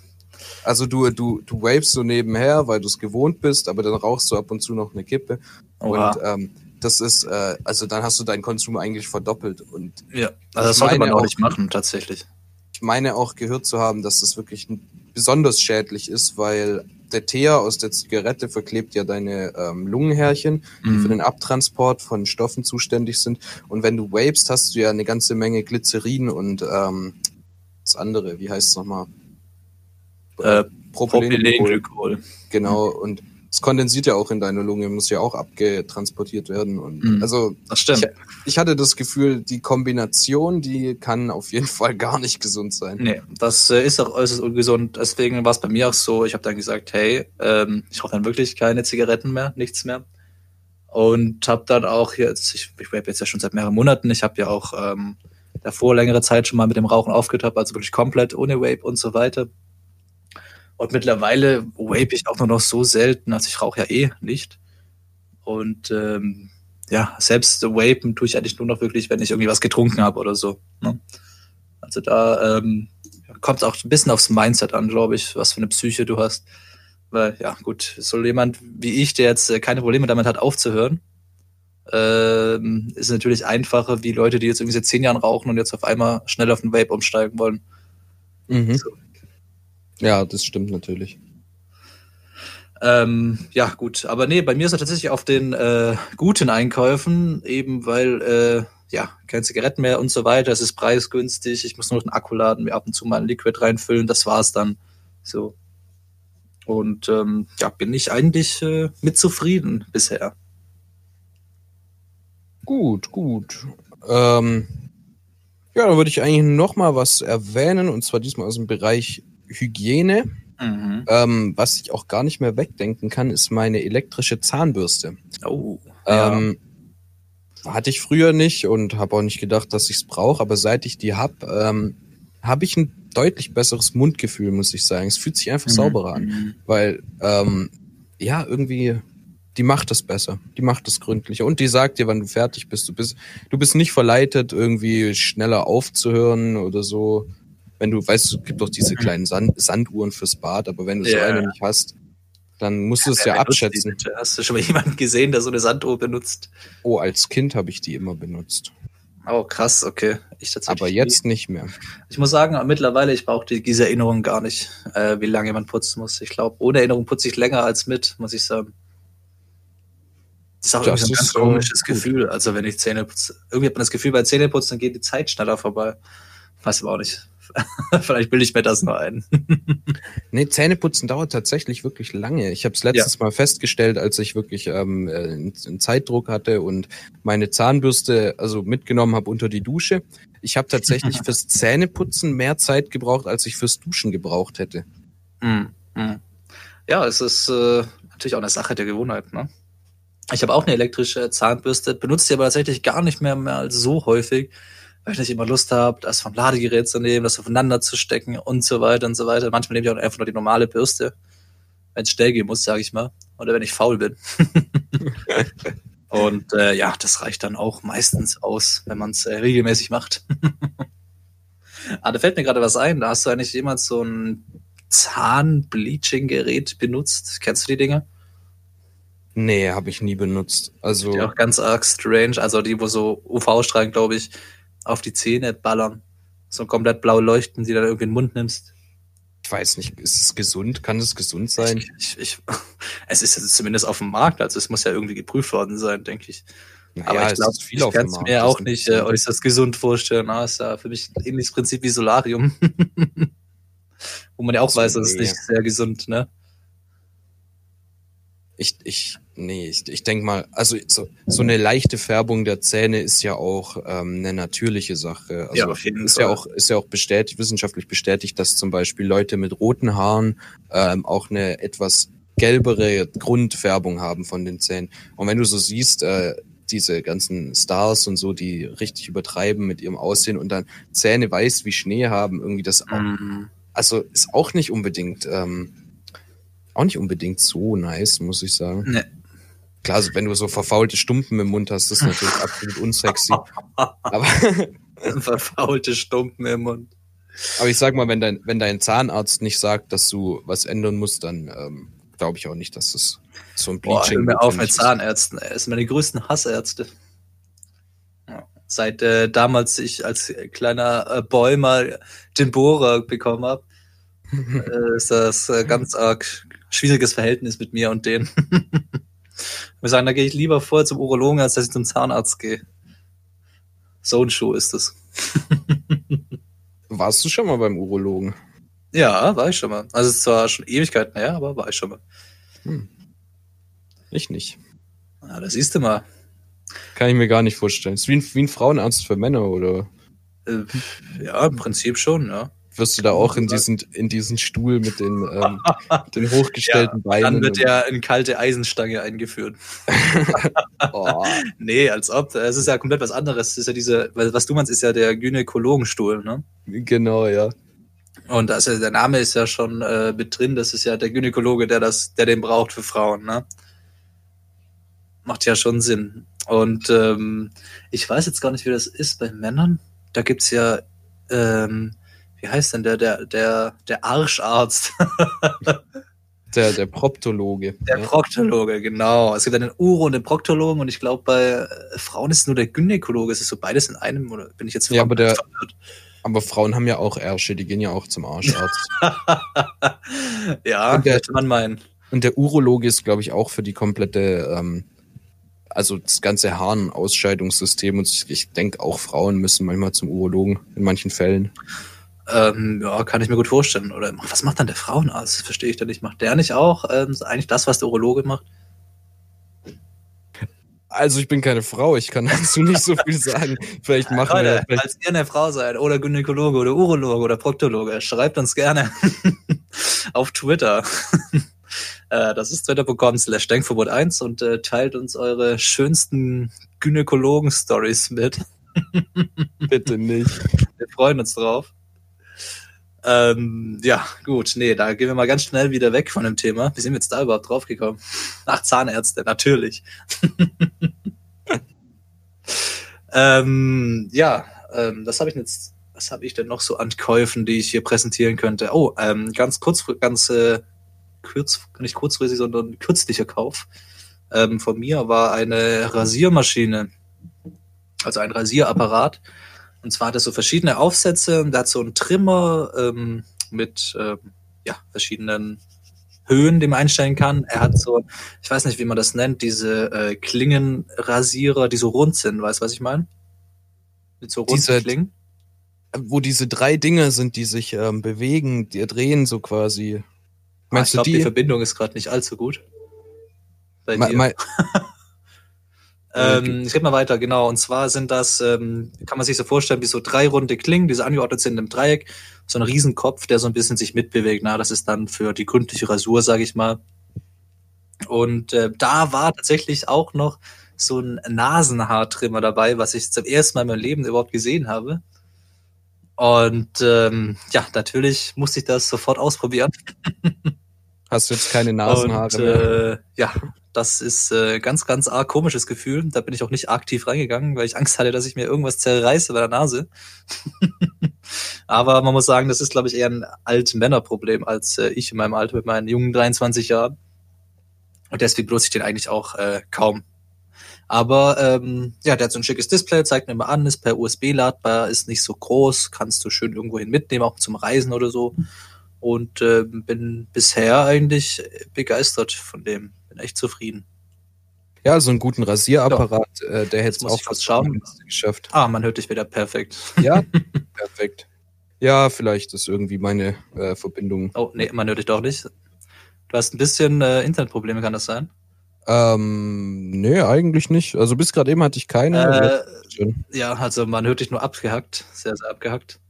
Also du, du, du wavest so nebenher, weil du es gewohnt bist, aber dann rauchst du ab und zu noch eine Kippe. Oha. Und ähm, das ist, äh, also dann hast du deinen Konsum eigentlich verdoppelt. Und ja, also das sollte man auch nicht machen, tatsächlich. ich meine auch gehört zu haben, dass das wirklich besonders schädlich ist, weil der Teer aus der Zigarette verklebt ja deine ähm, Lungenhärchen, die Mhm. für den Abtransport von Stoffen zuständig sind. Und wenn du vapest, hast du ja eine ganze Menge Glycerin und ähm, das andere, wie heißt es nochmal? Äh, Propylenglykol. Propylenglykol. Genau, und es kondensiert ja auch in deiner Lunge, muss ja auch abgetransportiert werden. Und Mhm. also Das stimmt. ich hatte das Gefühl, die Kombination, die kann auf jeden Fall gar nicht gesund sein. Nee, das äh, ist auch äußerst ungesund. Deswegen war es bei mir auch so, ich habe dann gesagt, hey, ähm, ich rauche dann wirklich keine Zigaretten mehr, nichts mehr. Und habe dann auch jetzt, ich, ich jetzt ja schon seit mehreren Monaten, ich habe ja auch ähm, davor längere Zeit schon mal mit dem Rauchen aufgehört, hab, also wirklich komplett ohne Vape und so weiter. Und mittlerweile vape ich auch nur noch so selten, also ich rauche ja eh nicht. Und ähm, ja, selbst vapen tue ich eigentlich nur noch wirklich, wenn ich irgendwie was getrunken habe oder so. Ne? Also da ähm, kommt auch ein bisschen aufs Mindset an, glaube ich, was für eine Psyche du hast. Weil, ja, gut, so jemand wie ich, der jetzt äh, keine Probleme damit hat, aufzuhören, ähm, ist natürlich einfacher wie Leute, die jetzt irgendwie seit zehn Jahren rauchen und jetzt auf einmal schnell auf den Vape umsteigen wollen. Mhm. So. Ja, das stimmt natürlich. Ähm, ja, gut. Aber nee, bei mir ist er tatsächlich auf den äh, guten Einkäufen, eben weil, äh, ja, keine Zigaretten mehr und so weiter. Es ist preisgünstig. Ich muss nur noch den Akku laden, mir ab und zu mal ein Liquid reinfüllen. Das war's dann. So. Und ähm, ja, bin ich eigentlich äh, mit zufrieden bisher. Gut, gut. Ähm, ja, dann würde ich eigentlich noch mal was erwähnen, und zwar diesmal aus dem Bereich Hygiene. Mhm. Ähm, was ich auch gar nicht mehr wegdenken kann, ist meine elektrische Zahnbürste. Oh. ja. Ähm, hatte ich früher nicht und habe auch nicht gedacht, dass ich es brauche, aber seit ich die hab, ähm, habe ich ein deutlich besseres Mundgefühl, muss ich sagen. Es fühlt sich einfach Mhm. sauberer an, weil ähm, ja irgendwie die macht das besser, die macht das gründlicher und die sagt dir, wann du fertig bist. Du bist, du bist nicht verleitet, irgendwie schneller aufzuhören oder so. Wenn du weißt, es gibt doch diese kleinen Sand Sanduhren fürs Bad, aber wenn du so Ja. eine nicht hast, dann musst du es ja benutzt die abschätzen. bitte? Hast du schon mal jemanden gesehen, der so eine Sanduhr benutzt? Oh, als Kind habe ich die immer benutzt, Oh, krass, okay. Ich tatsächlich aber nie. jetzt nicht mehr. Ich muss sagen, mittlerweile, ich brauche die, diese Erinnerung gar nicht, äh, wie lange man putzen muss. Ich glaube, ohne Erinnerung putze ich länger als mit, muss ich sagen. Das ist auch Das irgendwie so ein ganz komisches gut. Gefühl. Also wenn ich Zähne putze, irgendwie hat man das Gefühl, bei Zähneputzen geht die Zeit schneller vorbei. Weiß aber auch nicht. Vielleicht bilde ich mir das nur ein. Nee, Zähneputzen dauert tatsächlich wirklich lange. Ich habe es letztes Mal festgestellt, als ich wirklich ähm, äh, einen Zeitdruck hatte und meine Zahnbürste also mitgenommen habe unter die Dusche. Ich habe tatsächlich fürs Zähneputzen mehr Zeit gebraucht, als ich fürs Duschen gebraucht hätte. Mm, mm. Ja, es ist äh, natürlich auch eine Sache der Gewohnheit. Ne? Ich habe auch eine elektrische Zahnbürste, benutze die aber tatsächlich gar nicht mehr, mehr als so häufig, weil ich nicht immer Lust habe, das vom Ladegerät zu nehmen, das aufeinander zu stecken und so weiter und so weiter. Manchmal nehme ich auch einfach nur die normale Bürste, wenn es schnell gehen muss, sage ich mal, oder wenn ich faul bin. und äh, ja, das reicht dann auch meistens aus, wenn man es äh, regelmäßig macht. ah, da fällt mir gerade was ein. Da hast du eigentlich jemals so ein Zahnbleaching-Gerät benutzt. Kennst du die Dinge? Nee, habe ich nie benutzt. Also Die auch ganz arg strange. Also die, wo so UV-Strahlen, glaube ich, auf die Zähne ballern. So komplett blau leuchten, die dann irgendwie in den Mund nimmst. ich weiß nicht, ist es gesund? Kann es gesund sein? Ich, ich, ich, es ist zumindest auf dem Markt, also es muss ja irgendwie geprüft worden sein, denke ich. Naja, Aber ich glaube, ich kann es mir auch nicht äh, äußerst gesund vorstellen. Ah, ist ja für mich ein ähnliches Prinzip wie Solarium. Wo man ja auch So, weiß, das ist nee. nicht sehr gesund, ne? Ich, ich, nee, ich, ich denke mal, also so, so eine leichte Färbung der Zähne ist ja auch ähm, eine natürliche Sache. Also Ja, auf jeden ist Fall. ja auch ist ja auch bestätigt, wissenschaftlich bestätigt, dass zum Beispiel Leute mit roten Haaren ähm, auch eine etwas gelbere Grundfärbung haben von den Zähnen. Und wenn du so siehst, äh, diese ganzen Stars und so, die richtig übertreiben mit ihrem Aussehen und dann Zähne weiß wie Schnee haben, irgendwie das auch, Mhm. also ist auch nicht unbedingt ähm, auch nicht unbedingt so nice, muss ich sagen. Nee. Klar, also wenn du so verfaulte Stumpen im Mund hast, ist das natürlich absolut unsexy. Aber, Verfaulte Stumpen im Mund. aber ich sag mal, wenn dein, wenn dein Zahnarzt nicht sagt, dass du was ändern musst, dann ähm, glaube ich auch nicht, dass das so ein Boah, Bleaching hör mir auf mit. Zahnärzten. Er ist meine größten Hassärzte. Ja. Seit äh, damals ich als kleiner äh, Boy mal den Bohrer bekommen habe, äh, ist das äh, ganz arg schwieriges Verhältnis mit mir und denen. Ich muss sagen, da gehe ich lieber vor zum Urologen, als dass ich zum Zahnarzt gehe. So ein Schuh ist es. Warst du schon mal beim Urologen? Ja, war ich schon mal. Also es ist zwar schon Ewigkeiten her, aber war ich schon mal. Ich nicht. Ja, da siehst du mal. Kann ich mir gar nicht vorstellen. Ist wie ein, wie ein Frauenarzt für Männer oder Äh, ja, im Prinzip schon, ja. Wirst du da auch in diesen, in diesen Stuhl mit den, ähm, den hochgestellten Beinen? Dann wird ja eine kalte Eisenstange eingeführt. oh, Nee, als ob. Es ist ja komplett was anderes. Es ist ja diese, was du meinst, ist ja der Gynäkologenstuhl, ne? genau, ja. Und das ist, der Name ist ja schon äh, mit drin. Das ist ja der Gynäkologe, der das, der den braucht für Frauen, ne? Macht ja schon Sinn. Und ähm, ich weiß jetzt gar nicht, wie das ist bei Männern. Da gibt's ja, ähm, wie heißt denn der, der, der, der Arscharzt? Der, der Proptologe. Der ja. Proktologe, genau. Es gibt einen Uro- und den Proktologen und ich glaube, bei äh, Frauen ist es nur der Gynäkologe. Ist es so beides in einem oder bin ich jetzt Ja, aber der- verwirrt? Aber Frauen haben ja auch Ärsche, die gehen ja auch zum Arscharzt. ja, Und der- könnte man meinen. Und der Urologe ist, glaube ich, auch für die komplette, ähm, also das ganze Harnausscheidungssystem. Und ich denke, auch Frauen müssen manchmal zum Urologen in manchen Fällen. Ähm, ja, kann ich mir gut vorstellen. Oder was macht dann der Frauenarzt? Das verstehe ich da nicht. Macht der nicht auch ähm, eigentlich das, was der Urologe macht? Also ich bin keine Frau, ich kann dazu nicht so viel sagen. Vielleicht machen wir Leute, vielleicht, falls ihr eine Frau seid oder Gynäkologe oder Urologe oder Proktologe, schreibt uns gerne auf Twitter. Äh, das ist twitter.com slash denkverbot1 und äh, teilt uns eure schönsten Gynäkologen-Stories mit. Bitte nicht. Wir freuen uns drauf. Ähm, ja, gut, nee, da gehen wir mal ganz schnell wieder weg von dem Thema. Wie sind wir jetzt da überhaupt drauf gekommen? Ach, Zahnärzte, natürlich. ähm, ja, ähm, das habe ich jetzt, was habe ich denn noch so an Käufen, die ich hier präsentieren könnte? Oh, ähm, ganz kurz, ganz äh, kurz, nicht kurzfristig, sondern kürzlicher Kauf ähm, von mir war eine Rasiermaschine, also ein Rasierapparat. Und zwar hat er so verschiedene Aufsätze und hat so einen Trimmer ähm, mit ähm, ja, verschiedenen Höhen, die man einstellen kann. Er hat so, ich weiß nicht, wie man das nennt, diese äh, Klingenrasierer, die so rund sind, weißt du, was ich meine? Mit so runden Diese- Klingen. Wo diese drei Dinge sind, die sich ähm, bewegen, die drehen so quasi. Ah, ich Meinst glaube, du die die? Verbindung ist gerade nicht allzu gut. Bei Me- me- Ähm, ich rede mal weiter, genau. Und zwar sind das, ähm, kann man sich so vorstellen, wie so drei runde Klingen, die so angeordnet sind im Dreieck. So ein Riesenkopf, der so ein bisschen sich mitbewegt. Na, das ist dann für die gründliche Rasur, sage ich mal. Und äh, da war tatsächlich auch noch so ein Nasenhaartrimmer dabei, was ich zum ersten Mal in meinem Leben überhaupt gesehen habe. Und ähm, ja, natürlich musste ich das sofort ausprobieren. Hast du jetzt keine Nasenhaare Und, mehr? äh, ja, das ist äh, ganz, ganz arg komisches Gefühl. Da bin ich auch nicht aktiv reingegangen, weil ich Angst hatte, dass ich mir irgendwas zerreiße bei der Nase. Aber man muss sagen, das ist, glaube ich, eher ein alten Männerproblem als äh, ich in meinem Alter mit meinen jungen 23 Jahren. Und deswegen benutze ich den eigentlich auch äh, kaum. Aber ähm, ja, der hat so ein schickes Display, zeigt mir immer an, ist per USB ladbar, ist nicht so groß, kannst du schön irgendwohin mitnehmen, auch zum Reisen oder so. Und äh, bin bisher eigentlich begeistert von dem. Bin echt zufrieden. Ja, so einen guten Rasierapparat, äh, der hätte es auch fast schauen. geschafft. Ah, man hört dich wieder perfekt. Ja, perfekt. Ja, vielleicht ist irgendwie meine äh, Verbindung. Oh, nee, man hört dich doch nicht. Du hast ein bisschen äh, Internetprobleme, kann das sein? Ähm, nee, eigentlich nicht. Also bis gerade eben hatte ich keine. Äh, ja, also man hört dich nur abgehackt. Sehr, sehr abgehackt.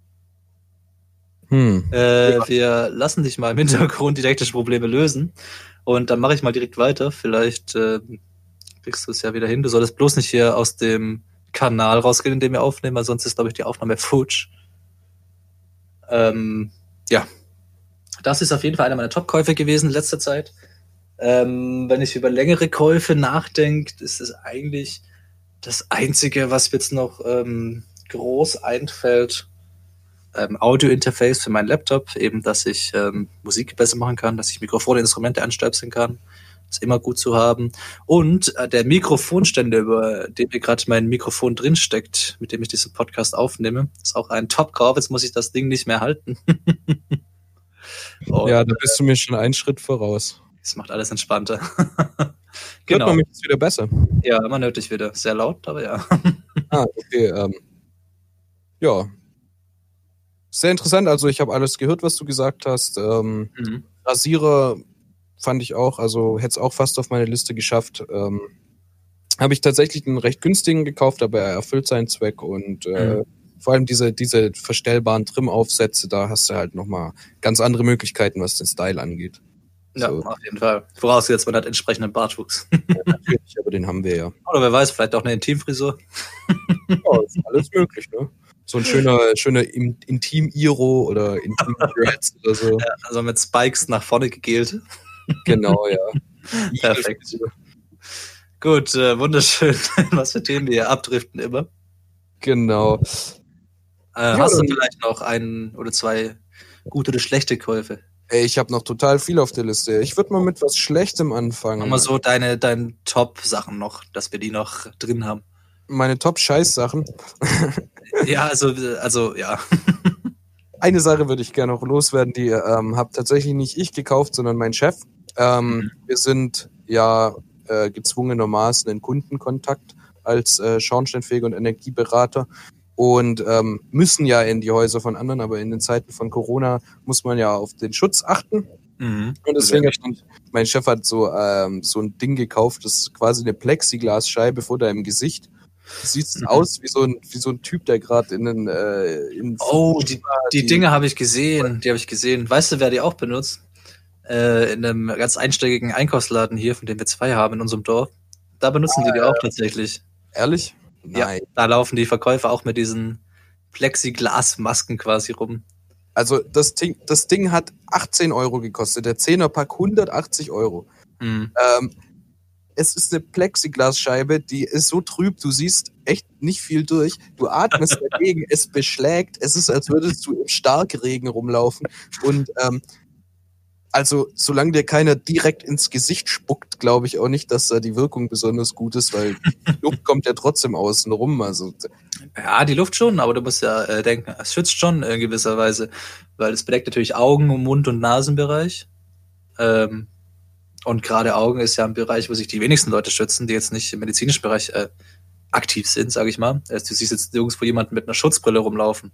Hm. Äh, Ja. Wir lassen dich mal im Hintergrund die technischen Probleme lösen. Und dann mache ich mal direkt weiter. Vielleicht äh, kriegst du es ja wieder hin. Du solltest bloß nicht hier aus dem Kanal rausgehen, in dem wir aufnehmen, weil sonst ist, glaube ich, die Aufnahme futsch. Ähm, ja. Das ist auf jeden Fall einer meiner Top-Käufe gewesen in letzter Zeit. Ähm, wenn ich über längere Käufe nachdenke, ist es eigentlich das Einzige, was mir jetzt noch ähm, groß einfällt, ähm, Audio-Interface für meinen Laptop, eben, dass ich ähm, Musik besser machen kann, dass ich Mikrofone, Instrumente anstöpseln kann. Ist immer gut zu haben. Und äh, der Mikrofonständer, über dem mir gerade mein Mikrofon drinsteckt, mit dem ich diesen Podcast aufnehme, ist auch ein Top-Kauf. Jetzt muss ich das Ding nicht mehr halten. Und Ja, da bist du mir schon einen Schritt voraus. es macht alles entspannter. Hört genau. man mich jetzt wieder besser? Ja, man hört dich wieder. Sehr laut, aber ja. Ah, okay. Ähm, ja. Sehr interessant. Also ich habe alles gehört, was du gesagt hast. Ähm, Mhm. Rasierer fand ich auch, also hätte es auch fast auf meine Liste geschafft. Ähm, habe ich tatsächlich einen recht günstigen gekauft, aber er erfüllt seinen Zweck und äh, Mhm. vor allem diese, diese verstellbaren Trimaufsätze, da hast du halt nochmal ganz andere Möglichkeiten, was den Style angeht. Ja, So. auf jeden Fall. Vorausgesetzt, man hat entsprechenden Bartwuchs. Natürlich, aber den haben wir ja. Oder wer weiß, vielleicht auch eine Intimfrisur. Ja, ist alles möglich, ne? So ein schöner, schöner In- Intim-Iro oder Intim-Dreads oder so. Ja, also mit Spikes nach vorne gegelt. Genau, ja. Perfekt. Gut, äh, wunderschön. Was für Themen wir hier abdriften immer. Genau. Äh, hast du vielleicht noch ein oder zwei gute oder schlechte Käufe? Ey, ich habe noch total viel auf der Liste. Ich würde mal mit was Schlechtem anfangen. Mach mal so deine, deine Top-Sachen noch, dass wir die noch drin haben. Meine Top-Scheiß-Sachen. Ja, also, also ja. Eine Sache würde ich gerne noch loswerden, die ähm, habe tatsächlich nicht ich gekauft, sondern mein Chef. Ähm, Mhm. Wir sind ja äh, gezwungenermaßen in Kundenkontakt als äh, Schornsteinfeger und Energieberater und ähm, müssen ja in die Häuser von anderen, aber in den Zeiten von Corona muss man ja auf den Schutz achten. Mhm. Und deswegen hat mein- mein Chef hat so, ähm, so ein Ding gekauft, das ist quasi eine Plexiglasscheibe vor deinem Gesicht. Sieht Mhm. aus wie so ein, wie so ein Typ, der gerade in den äh, in Oh, die, die die- Dinge habe ich gesehen. Die habe ich gesehen. Weißt du, wer die auch benutzt? Äh, in einem ganz einsteigigen Einkaufsladen hier, von dem wir zwei haben in unserem Dorf. Da benutzen die die auch tatsächlich. Ehrlich? Ja, Nein. da laufen die Verkäufer auch mit diesen Plexiglasmasken quasi rum. Also das Ding, das Ding hat 18 Euro gekostet. Der 10er Pack 180 Euro. Hm. Ähm, es ist eine Plexiglasscheibe, die ist so trüb, du siehst echt nicht viel durch. Du atmest dagegen, es beschlägt. Es ist, als würdest du im Starkregen rumlaufen. Und ähm, also, solange dir keiner direkt ins Gesicht spuckt, glaube ich auch nicht, dass da die Wirkung besonders gut ist, weil die Luft kommt ja trotzdem außen rum. Also, Ja, die Luft schon, aber du musst ja äh, denken, es schützt schon in gewisser Weise, weil es bedeckt natürlich Augen, Mund- und Nasenbereich. Ähm, und gerade Augen ist ja ein Bereich, wo sich die wenigsten Leute schützen, die jetzt nicht im medizinischen Bereich äh, aktiv sind, sage ich mal. Also, du siehst jetzt nirgendwo jemanden mit einer Schutzbrille rumlaufen.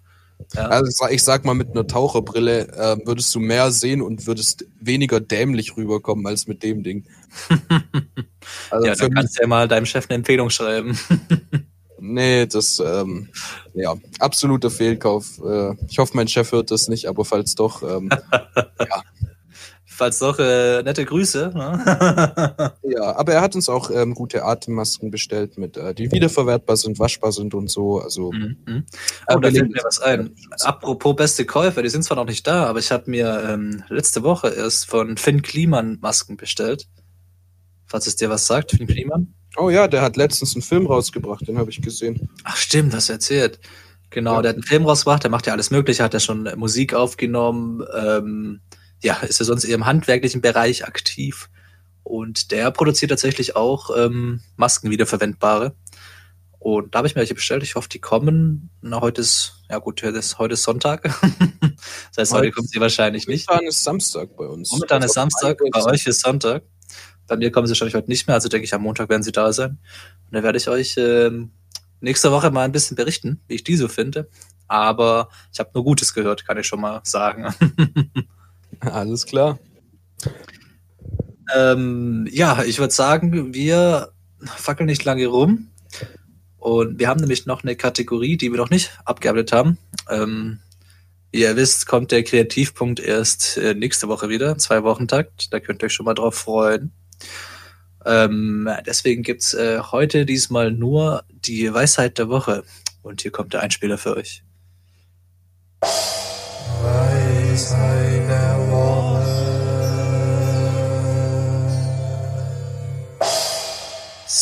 Ja. also ich sag- mal, mit einer Taucherbrille äh, würdest du mehr sehen und würdest weniger dämlich rüberkommen als mit dem Ding. Also ja, dann kannst du ja mal deinem Chef eine Empfehlung schreiben. nee, das, ähm, ja, absoluter Fehlkauf. Äh, ich hoffe, mein Chef hört das nicht, aber falls doch, ähm, Falls doch, äh, nette Grüße. Ne? ja, aber er hat uns auch ähm, gute Atemmasken bestellt, mit, äh, die wiederverwertbar sind, waschbar sind und so. Also Mhm, Oh, da wir fällt legen mir das was ein. Apropos beste Käufer, die sind zwar noch nicht da, aber ich habe mir ähm, letzte Woche erst von Finn Kliman Masken bestellt. Falls es dir was sagt, Finn Kliman. Oh ja, der hat letztens einen Film rausgebracht, den habe ich gesehen. Ach stimmt, du erzählt. Genau, Ja. der hat einen Film rausgebracht, der macht ja alles Mögliche, hat ja schon äh, Musik aufgenommen, ähm, ja, ist ja sonst eher im handwerklichen Bereich aktiv. Und der produziert tatsächlich auch ähm, Masken wiederverwendbare. Und da habe ich mir welche bestellt. Ich hoffe, die kommen. Na, heute ist, ja gut, heute ist, heute ist Sonntag. das heißt, heute Heute- kommt sie wahrscheinlich nicht. Momentan ist Samstag bei uns. Momentan ist Also Samstag, bei euch ist Sonntag. Bei mir kommen sie wahrscheinlich heute nicht mehr, also denke ich, am Montag werden sie da sein. Und dann werde ich euch ähm, nächste Woche mal ein bisschen berichten, wie ich die so finde. Aber ich habe nur Gutes gehört, kann ich schon mal sagen. Alles klar. ähm, ja, ich würde sagen, wir fackeln nicht lange rum. Und wir haben nämlich noch eine Kategorie, die wir noch nicht abgearbeitet haben. Ähm, wie ihr wisst, kommt der Kreativpunkt erst äh, nächste Woche wieder, zwei Wochen Takt. Da könnt ihr euch schon mal drauf freuen. Ähm, deswegen gibt's äh, heute diesmal nur die Weisheit der Woche. Und hier kommt der Einspieler für euch.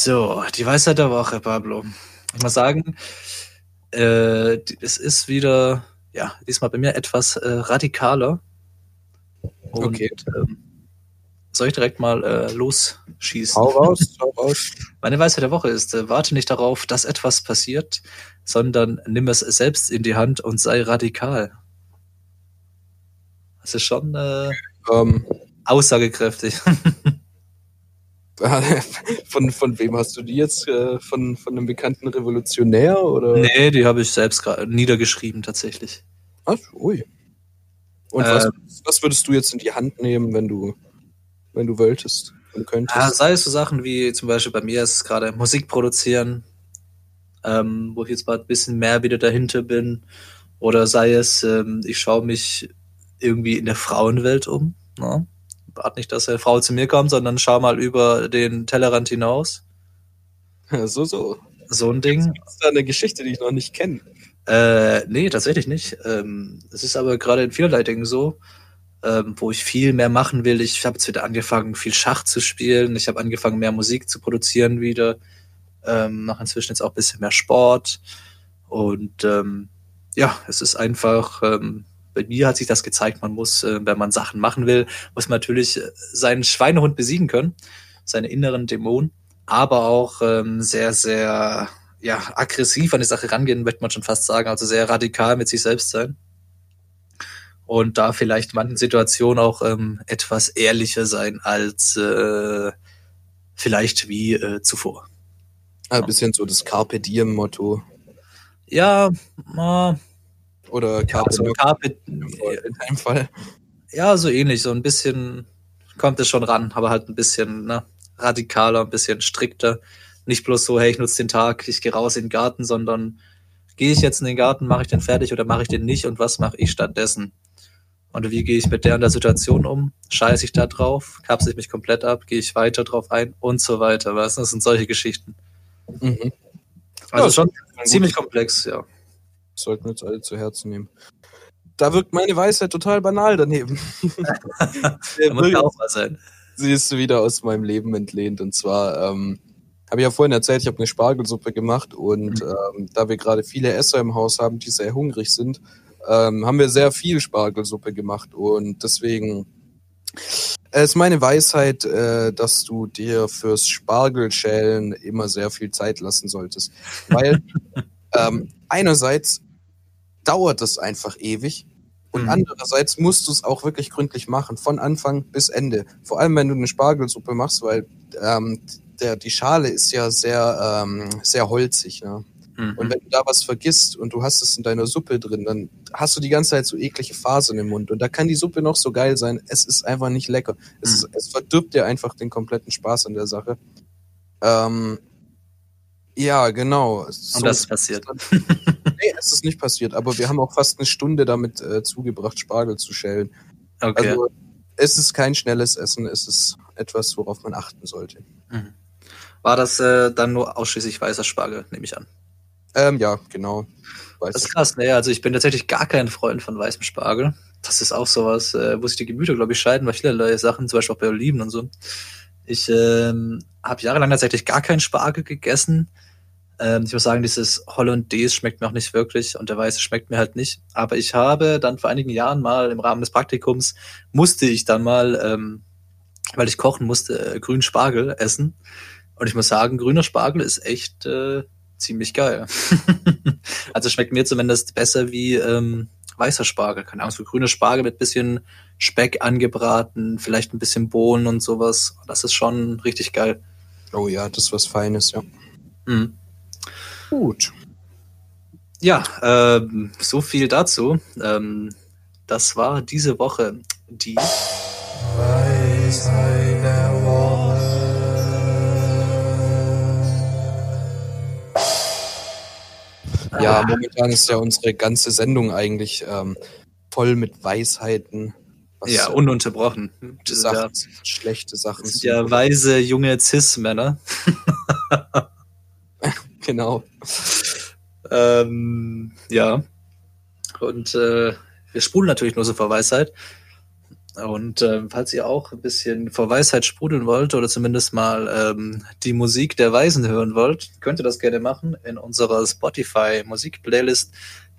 So, die Weisheit der Woche, Pablo. Ich muss sagen, äh, es ist wieder, ja, diesmal bei mir etwas äh, radikaler. Und, Okay. Ähm, soll ich direkt mal äh, losschießen? Hau raus, hau raus. Meine Weisheit der Woche ist, äh, warte nicht darauf, dass etwas passiert, sondern nimm es selbst in die Hand und sei radikal. Das ist schon äh, Ähm, aussagekräftig. von, von wem hast du die jetzt? Äh, von, von einem bekannten Revolutionär? Oder? nee, die habe ich selbst gerade niedergeschrieben tatsächlich. Ach, ui. Und Äh, was, was würdest du jetzt in die Hand nehmen, wenn du, wenn du wolltest und könntest? Ja, sei es so Sachen wie zum Beispiel bei mir ist es gerade Musik produzieren, ähm, wo ich jetzt mal ein bisschen mehr wieder dahinter bin. Oder sei es, ähm, ich schaue mich irgendwie in der Frauenwelt um. Ne? Warte nicht, dass eine Frau zu mir kommt, sondern schau mal über den Tellerrand hinaus. so, so. So ein Ding. Das ist da eine Geschichte, die ich noch nicht kenne. Äh, nee, tatsächlich nicht. Ähm, es ist aber gerade in vielerlei Dingen so, ähm, wo ich viel mehr machen will. Ich habe jetzt wieder angefangen, viel Schach zu spielen. Ich habe angefangen, mehr Musik zu produzieren wieder. Ähm, mache inzwischen jetzt auch ein bisschen mehr Sport. Und ähm, ja, es ist einfach, ähm, bei mir hat sich das gezeigt, man muss, äh, wenn man Sachen machen will, muss man natürlich äh, seinen Schweinehund besiegen können, seine inneren Dämonen, aber auch ähm, sehr, sehr ja, aggressiv an die Sache rangehen, möchte man schon fast sagen, also sehr radikal mit sich selbst sein. Und da vielleicht in manchen Situationen auch ähm, etwas ehrlicher sein als äh, vielleicht wie äh, zuvor. Ein bisschen so das Carpe Diem Motto. Ja, äh, Oder ja Carpe so Noctem Carpe, in deinem Fall. ja, so ähnlich, so ein bisschen kommt es schon ran, aber halt ein bisschen ne, radikaler, ein bisschen strikter. Nicht bloß so, hey, ich nutze den Tag, ich gehe raus in den Garten, sondern gehe ich jetzt in den Garten, mache ich den fertig oder mache ich den nicht und was mache ich stattdessen? Und wie gehe ich mit der und der Situation um? Scheiße ich da drauf? Kapsel ich mich komplett ab? Gehe ich weiter drauf ein? Und so weiter. Was? Das sind solche Geschichten. Mhm. Also Ja, schon ziemlich komplex, ja. Sollten wir uns alle zu Herzen nehmen. Da wirkt meine Weisheit total banal daneben. Da muss ja auch mal sein. Sie ist wieder aus meinem Leben entlehnt. Und zwar, ähm, habe ich ja vorhin erzählt, ich habe eine Spargelsuppe gemacht und ähm, da wir gerade viele Esser im Haus haben, die sehr hungrig sind, ähm, haben wir sehr viel Spargelsuppe gemacht und deswegen äh, ist meine Weisheit, äh, dass du dir fürs Spargelschälen immer sehr viel Zeit lassen solltest. Weil ähm, einerseits dauert es einfach ewig und Mhm. andererseits musst du es auch wirklich gründlich machen, von Anfang bis Ende. Vor allem, wenn du eine Spargelsuppe machst, weil ähm, der, die Schale ist ja sehr, ähm, sehr holzig. Ne? Mhm. Und wenn du da was vergisst und du hast es in deiner Suppe drin, dann hast du die ganze Zeit so eklige Fasern im Mund. Und da kann die Suppe noch so geil sein. Es ist einfach nicht lecker. Es, ist, es verdirbt dir einfach den kompletten Spaß an der Sache. Ähm, ja, genau. Und das ist passiert. Nee, es ist nicht passiert, aber wir haben auch fast eine Stunde damit äh, zugebracht, Spargel zu schälen. Okay. Also es ist kein schnelles Essen, es ist etwas, worauf man achten sollte. War das äh, dann nur ausschließlich weißer Spargel, nehme ich an. Ähm, ja, genau. Weiß Das ist krass, ne? Also ich bin tatsächlich gar kein Freund von weißem Spargel. Das ist auch sowas, äh, wo sich die Gemüter, glaube ich, scheiden bei vielerlei Sachen, zum Beispiel auch bei Oliven und so. Ich ähm, habe jahrelang tatsächlich gar keinen Spargel gegessen. Ähm, ich muss sagen, dieses Hollandaise schmeckt mir auch nicht wirklich und der weiße schmeckt mir halt nicht. Aber ich habe dann vor einigen Jahren mal im Rahmen des Praktikums musste ich dann mal, ähm, weil ich kochen musste, äh, grünen Spargel essen. Und ich muss sagen, grüner Spargel ist echt äh, ziemlich geil. also schmeckt mir zumindest besser wie ähm, weißer Spargel. Keine Ahnung, so grüner Spargel mit bisschen Speck angebraten, vielleicht ein bisschen Bohnen und sowas. Das ist schon richtig geil. Oh ja, das ist was Feines, ja. Mhm. Gut. Ja, ähm, so viel dazu. Ähm, das war diese Woche die Ja, momentan ist ja unsere ganze Sendung eigentlich ähm, voll mit Weisheiten. Was ja ununterbrochen. gute Sachen, sind, schlechte Sachen. ja weise junge Cis-Männer. Genau. Ähm, ja. Und äh, wir sprudeln natürlich nur so vor Weisheit. Und ähm, falls ihr auch ein bisschen vor Weisheit sprudeln wollt oder zumindest mal ähm, die Musik der Weisen hören wollt, könnt ihr das gerne machen in unserer Spotify-Musik-Playlist.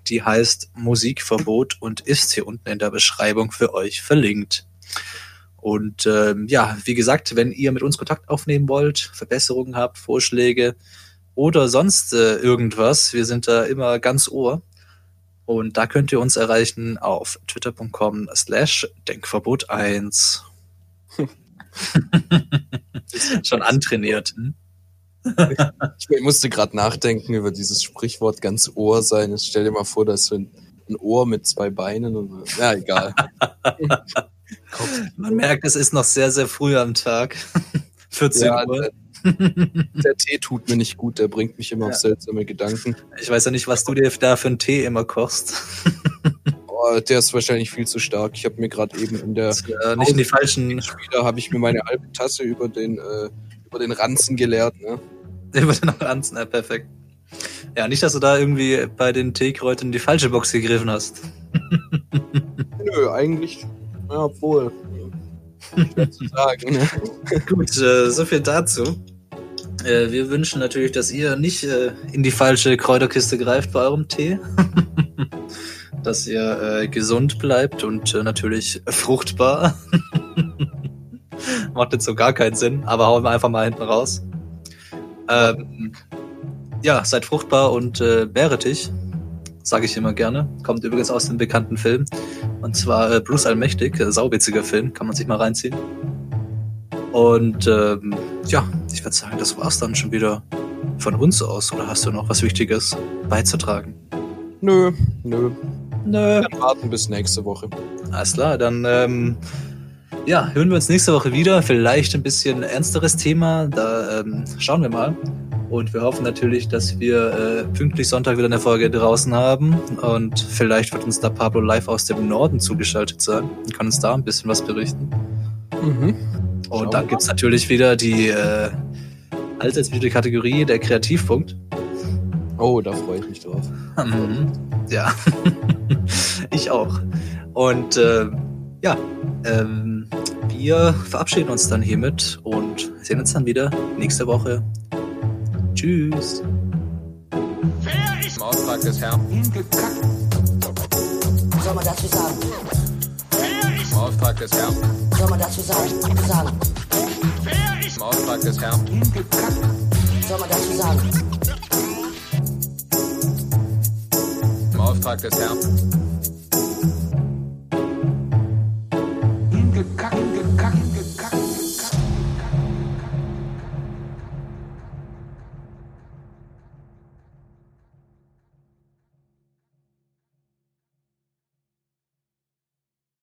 Die heißt Musikverbot und ist hier unten in der Beschreibung für euch verlinkt. Und ähm, ja, wie gesagt, wenn ihr mit uns Kontakt aufnehmen wollt, Verbesserungen habt, Vorschläge oder sonst äh, irgendwas, wir sind da immer ganz ohr. Und da könnt ihr uns erreichen auf twitter.com slash denkverbot 1. Schon antrainiert. Hm? Ich musste gerade nachdenken über dieses Sprichwort ganz Ohr sein. Jetzt stell dir mal vor, da ist so ein, ein Ohr mit zwei Beinen. Und, ja, egal. Man merkt, es ist noch sehr, sehr früh am Tag. 14 Ja, Uhr. Der, Tee tut mir nicht gut, der bringt mich immer auf Ja. seltsame Gedanken. Ich weiß ja nicht, was du dir da für einen Tee immer kochst. Oh, der ist wahrscheinlich viel zu stark. Ich habe mir gerade eben in der äh, nicht in die falschen, Spieler habe ich mir meine halbe Tasse über den äh, über den Ranzen geleert. Ne? über den Ranzen, ja, perfekt. Ja, nicht, dass du da irgendwie bei den Teekräutern in die falsche Box gegriffen hast. Nö, eigentlich, ja, obwohl. Schwer zu sagen. Ne? Gut, äh, so viel dazu. Äh, wir wünschen natürlich, dass ihr nicht äh, in die falsche Kräuterkiste greift bei eurem Tee. dass ihr äh, gesund bleibt und äh, natürlich fruchtbar. Macht jetzt so gar keinen Sinn, aber hauen wir einfach mal hinten raus. Ähm, ja, seid fruchtbar und äh, bäretig, sage ich immer gerne. Kommt übrigens aus dem bekannten Film. Und zwar äh, Bruce Allmächtig, äh, sauwitziger Film, kann man sich mal reinziehen. Und ähm, ja, ich würde sagen, das war's dann schon wieder von uns aus. Oder hast du noch was Wichtiges beizutragen? Nö, nö. Nö. Dann warten bis nächste Woche. Alles klar, dann ähm, ja, hören wir uns nächste Woche wieder. Vielleicht ein bisschen ernsteres Thema. Da ähm, schauen wir mal. Und wir hoffen natürlich, dass wir äh, pünktlich Sonntag wieder eine Folge draußen haben. Und vielleicht wird uns da Pablo live aus dem Norden zugeschaltet sein und kann uns da ein bisschen was berichten. Mhm. Und dann wir gibt's natürlich wieder die äh, allseits beliebte Kategorie der Kreativpunkt. Oh, da freue ich mich drauf. Mhm. Ja, ich auch. Und äh, ja, ähm, wir verabschieden uns dann hiermit und sehen uns dann wieder nächste Woche. Tschüss. Im Auftrag des Herrn. Hingekackt. Was soll man dazu sagen? Im Auftrag des Herrn. Was soll man dazu sagen? Sagen. Im Auftrag des Herrn. Hingekackt. Was soll man dazu sagen? Im Auftrag des Herrn. Hingekackt.